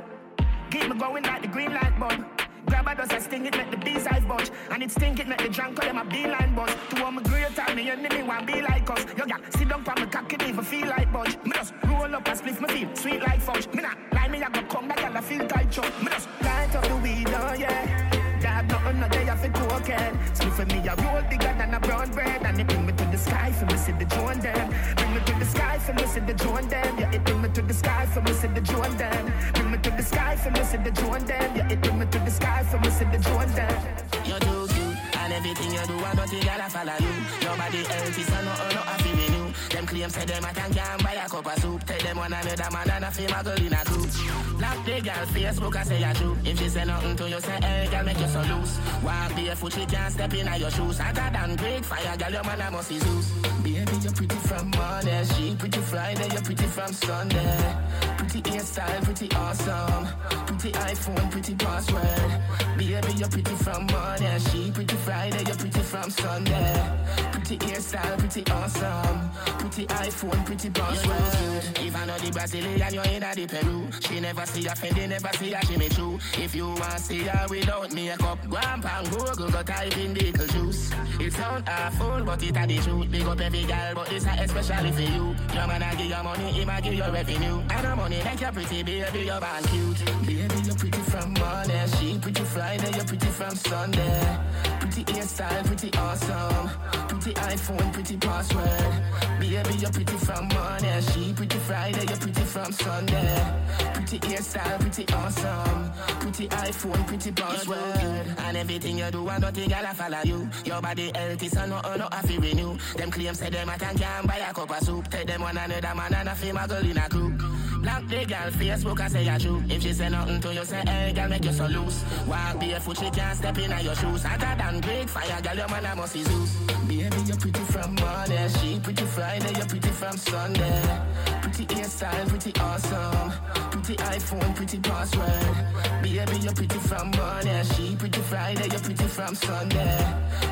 S38: Keep me going like the green light bulb. Grab a dust, I sting it, make the bees eyes budge. And it stink it, make the drunk call them a beeline buzz. To all my great time, me enemy want be like us. Yo, yeah, sit down for me cock, it even feel like budge. Me just roll up and split my feel sweet like fudge. Me not lie, me I go come back and I feel tight chug. Me just light up the weed, oh yeah. Dad, nothing no day off a cocaine. Split for me, a roll bigger than a brown bread. And it bring me to the sky for me, see the drone them. Bring me to the sky for me, see the drone them. Yeah, it bring me to the sky for me, see the drone them. Bring me to the sky for me, see the drone them. Yeah, it bring me to the sky for me, see the drone them.
S42: You're too cute, and everything you do, I don't think I'll follow you. Your body healthy, so no, no, I feel renew. Them claims say them I can not buy a cup of soup. Tell them one another man and a my girl in a group. Black the girl Facebook, I say I true. If she say nothing to you, say hey, girl, make you so loose. Walk barefoot, she can't step in your shoes. Hotter than great fire, girl, your man I must see Zeus. Baby, you're pretty from Monday, she pretty Friday, you're pretty from Sunday. Pretty hairstyle, pretty awesome. Pretty iPhone, pretty password. Baby, you're pretty from Monday, she pretty Friday, you're pretty from Sunday. Pretty hairstyle, pretty awesome. Pretty iPhone, pretty password. If I know the Brazilian, you're in the Peru. She never see a they never see a Jimmy Choo. If you want see her without makeup, go and pan Google, go type in Dickle juice. It sound awful, but it a the truth. Big up every girl, but it's a especially for you. Your man a give you money, he might give you revenue. I know money make you pretty, baby, you're born cute. Baby, you're pretty from Monday, she pretty Friday, you're pretty from Sunday. Pretty hairstyle, pretty awesome. Pretty iPhone, pretty password. Baby, you're pretty from Monday, she pretty Friday, you're pretty from Sunday. Pretty hairstyle, pretty awesome. Pretty iPhone, pretty password. And everything you do, I don't think I'll follow you. Your body healthy, so no, no, I feel renew. Them claims say them I can not buy a cup of soup. Tell them one another man and I feel my girl in a group. Black the girl Facebook, I say you true. If she say nothing to you, say hey, girl, make you so loose. Walk barefoot, she can't step in your shoes. Hotter than great fire, girl, your man I must be Zeus. Baby, you're pretty from Monday, she pretty Friday, you're pretty from Sunday. Pretty hairstyle, pretty awesome. Pretty iPhone, pretty password. Baby, you're pretty from Monday. She pretty Friday, you're pretty from Sunday.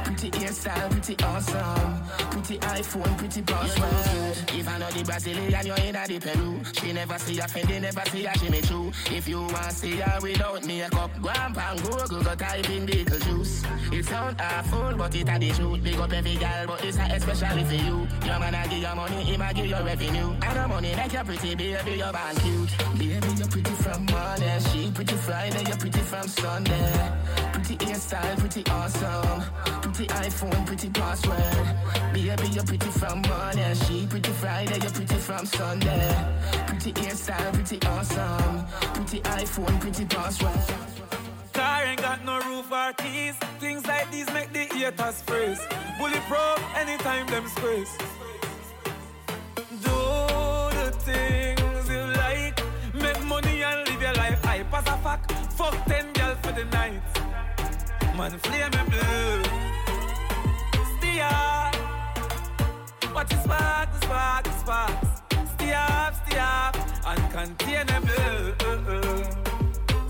S42: Pretty hairstyle, pretty awesome. Pretty iPhone, pretty password. If I know the Brazilian, you're in the Peru. She never see a Fendi, never see a Jimmy Choo. If you want to see her without makeup, go and Google, go type in Beetle Juice. It sound awful, but it a the truth. Big up every girl, but it's a especially for you. Your man a give you money, he a give you revenue. And the money like you're pretty, baby, you're born cute. Baby, you're pretty from morning. She pretty Friday, you're pretty from Sunday. Pretty hairstyle, pretty awesome. Pretty iPhone, pretty password. Baby, you're pretty from morning. She pretty Friday, you're pretty from Sunday. Pretty hairstyle, pretty awesome. Pretty iPhone, pretty password.
S36: Car ain't got no roof or keys. Things like these make the haters freeze. Bulletproof anytime them squeeze. Do the things you like. Make money and live your life. I pass a fuck, Fuck ten girls for the night. Man, flame me blue. Steer. Watch the spark, the spark, the sparks. Stay up, stay up. Uncontainable.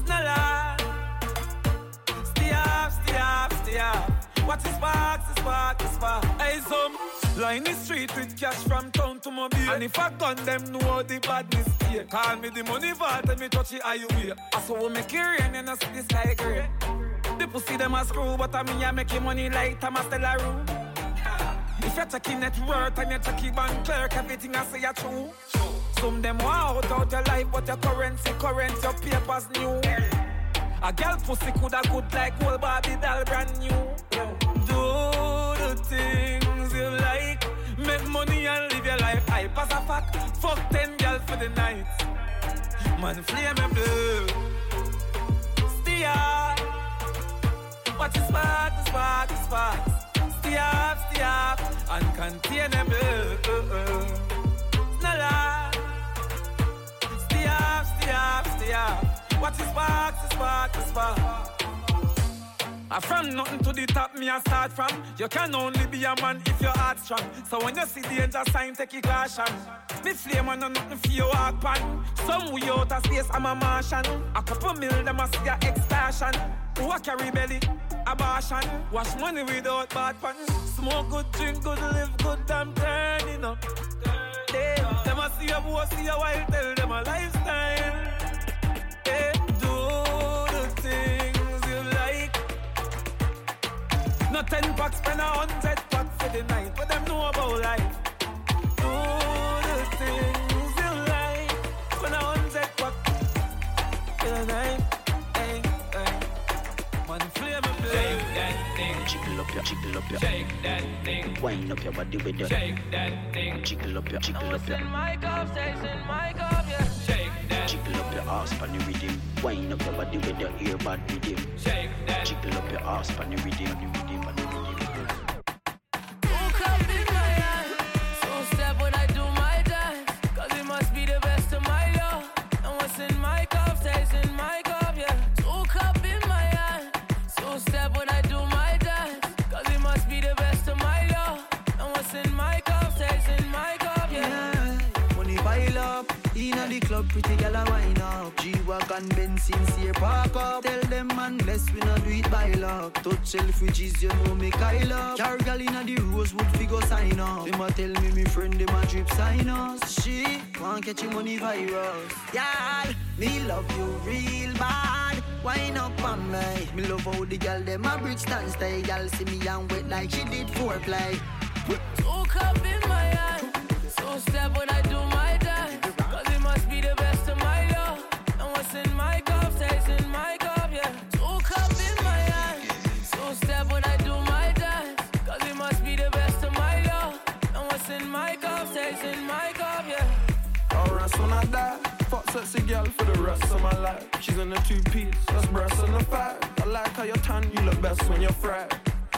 S36: Snella. Uh, uh. Stay up, stay up, stay up. Watch the sparks, the spark, the spark. Hey, some line the street with cash from town to mobile. And if I gun them, know how the badness here. Call me the money vault and me touch it how you wear. I saw we make it rain and I see the sky gray. The pussy them a screw, but I mean I make it money like stellar room. If you're checking net worth and you're checking bank clerk, everything I say are true. Some them want out out your life, but your currency current, your papers new. A girl pussy coulda good like whole Barbie doll brand new. Do the things you like, make money and live your life. I pass a fact, fuck ten girls for the night. Man, flame me blue. Steer, watch the spark, the spark, the sparks. Stay up, stay up, uncontainable. Uh, uh, uh. Snella. Stay up, stay up, stay up. Watch the spark, the spark, the spark. I from nothing to the top, me I start from. You can only be a man if your heart strong. So when you see danger sign, take it caution. Me flame on nothing for your walk pan. Some way out of space, I'm a Martian. A couple mil, them a see a extortion. Who a carry belly? Abortion. Wash money without bad pan. Smoke good, drink good, live good, I'm turning up. Them a see a boy, see a while, tell them a lifestyle.
S28: Wind up your body with your. Shake that thing. Jiggle up your, jiggle up your.
S37: my cup, stays in my cup, yeah.
S28: Shake that. Jiggle up your ass on the rhythm. Wind up your body with your earbud rhythm.
S37: Shake that.
S28: Jiggle up your ass on the rhythm,
S43: catch him money virus. Yeah, me love you real bad. Wine up on me. Me love how the gal them a bridge stand stay. Gal see me and wet like she did foreplay.
S37: Hook up in my hand.
S44: Girl for the rest of my life. She's in a two piece, that's breasts and a five. I like how you're tan, you look best when you're fried.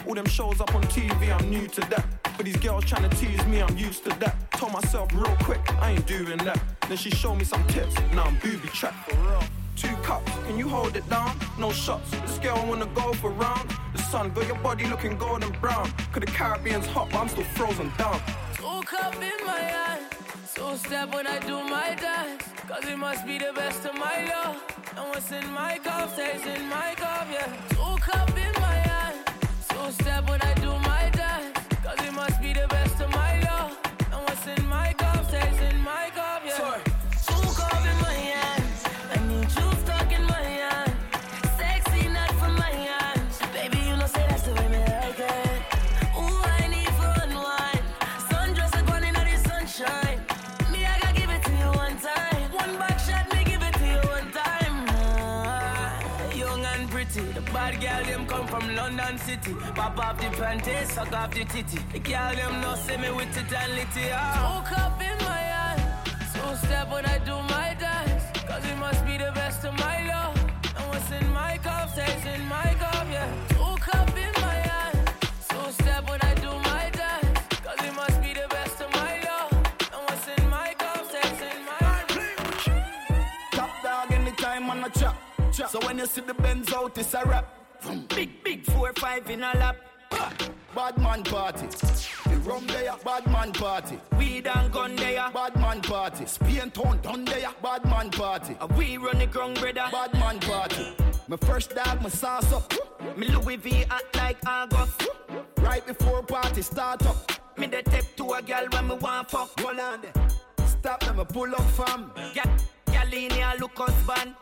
S44: All them shows up on TV, I'm new to that. But these girls trying to tease me, I'm used to that. Told myself real quick, I ain't doing that. Then she showed me some tips, now I'm booby trapped for real. Two cups, can you hold it down? No shots, this girl wanna go for round. The sun got your body looking golden brown. Cause the Caribbean's hot, but I'm still frozen down.
S37: Two up in my hand. Step step when I do my dance. Cause it must be the best of my love. And what's in my cup stays in my cup, yeah. Two cup in my hand. Two step when I Young the bad girl them come from London City. Pop off the panties, suck off the titty. The girl them no see me with it and litty. Ah. Two cup in my hand, two step when I do
S7: So when you see the Benz out, it's a rap. Big, big four, five in a lap. Bad man party. The rum there, bad man party. Weed and gun there, bad man party. Spain town done there, bad man party. A we run the ground, brother, bad man party. My first dog, my sauce up. Me Louis V act like August. Right before party start up. Me the tip to a girl when me want fuck. Hold on there. Stop them, I pull up fam. Yeah, girl in here look husband.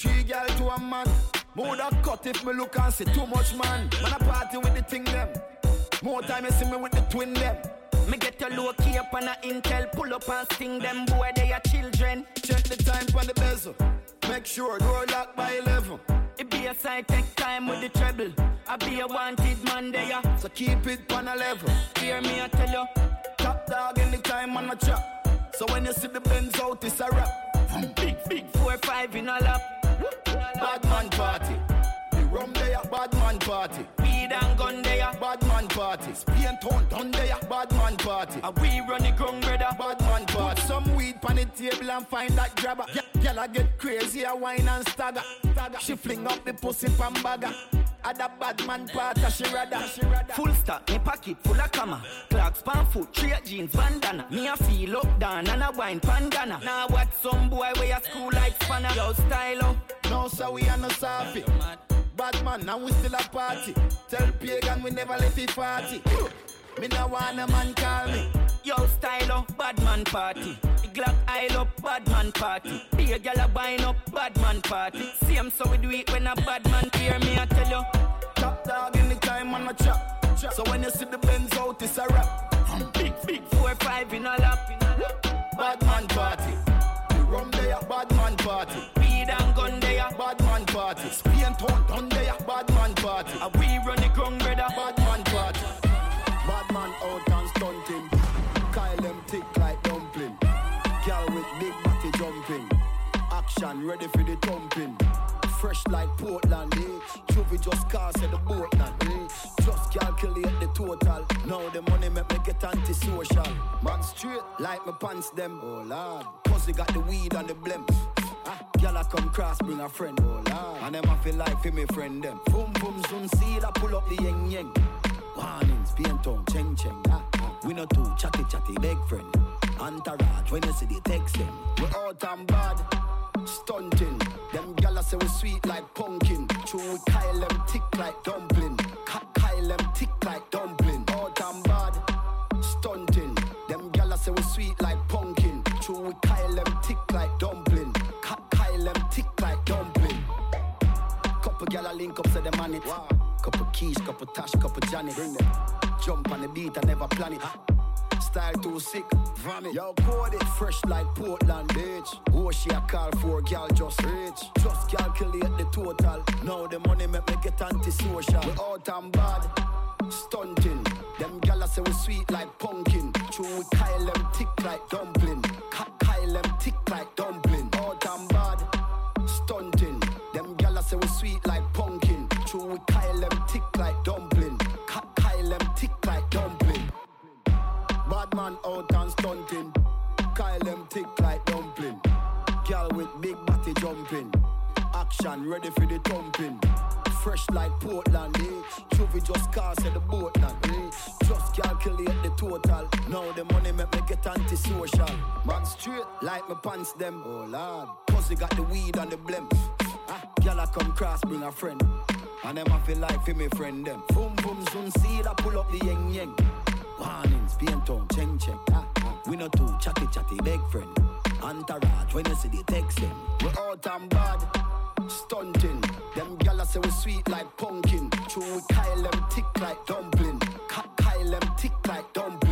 S7: Three girl to a man. More a cut if me look and see too much man. Man a party with the thing them. More time you see me with the twin them. Me get a low key up on a intel, pull up and sting them boy they are children. Check the time on the bezel. Make sure door lock by 11. It be a side take time with the treble. I be a wanted man there. So keep it on a level. Hear me I tell you. Top dog anytime on a chop. So when you see the Benz out, it's a rap. Big, big four, five in a lap. Bad man party. The rum there, bad man party. Weed and gun there, bad man party. Spain town done there, bad man party. And we run the ground, brother, bad table and find that grabber. Girl, I get crazy, I wine and stagger. She fling up the pussy pan bagger. At a bad man party, she rather. Full stock, me pocket full of comma. Clocks pan foot, straight jeans, bandana. Me a feel up down and a wine pandana. Now what some boy wear a school like spanner. Yo style up. No, so we are no soft. Bad man, now we still a party. Tell pagan we never let it party. Me no want a man call me. Yo style up, bad man party. The Glock aisle up, bad man party. Be a gal a buying up, bad man party. Same so we do it when a bad man hear me, I tell you. Top dog anytime on a chop. So when you see the Benz out, it's a rap. Big, big four, five in a lap. Bad man party. The rum there, bad man party. Weed and gun there, bad man party. Spain town done there, bad man party. And we run the ground, Action ready for the thumping. Fresh like Portland, eh? Juvie just cast at the boat now, eh? Just calculate the total. Now the money make me get antisocial. Man straight like my pants them. Oh lord. Pussy got the weed and the blem. Ah, girl I come cross, bring a friend. Oh lord. And them I feel like for me friend them. Boom boom zoom see I pull up the yeng yeng. Warnings, paint on, cheng cheng. Ah, ah. We no too chatty chatty, big friend. Entourage, when you see the text them. We out and bad, stunting. Them gyal say we sweet like pumpkin. True, we Kyle them thick like dumpling. Ka- Kyle them thick like dumpling. Out and bad, stunting. Them gyal say we sweet like pumpkin. True, we Kyle them thick like dumpling. Ka- Kyle them thick like dumpling. Couple gyal a link up, say them on it. Couple keys, couple tash, couple Janet. Bring them. Jump on the beat, I never plan it. Style too sick, vomit. Yo, code it fresh like Portland, bitch. Who she a call for, girl just rich. Just calculate the total. Now the money make me get antisocial. We out and bad, stunting. Them gyal say we sweet like pumpkin. True, we Kyle them thick like dumpling. Kyle them thick like dumpling. Out and stunting. Kyle them tick like dumpling. Girl with big body jumping. Action ready for the thumping. Fresh like Portland, eh? Juvie just cast at the boat now, eh? Just calculate the total. Now the money make me get antisocial. Man straight Like my pants them, oh lord. Pussy got the weed and the blem. Ah, gyal I come cross, bring a friend. And them a feel like fi me friend them. Boom boom soon see that pull up the yeng yeng. Warnings, paint cheng cheng. Ah, ah. We no too chatty chatty, big friend. Entourage, when you see the text them. We out and bad, stunting. Them gyal a say we sweet like pumpkin. True, we Kyle them tick like dumpling. Kyle them thick like dumpling.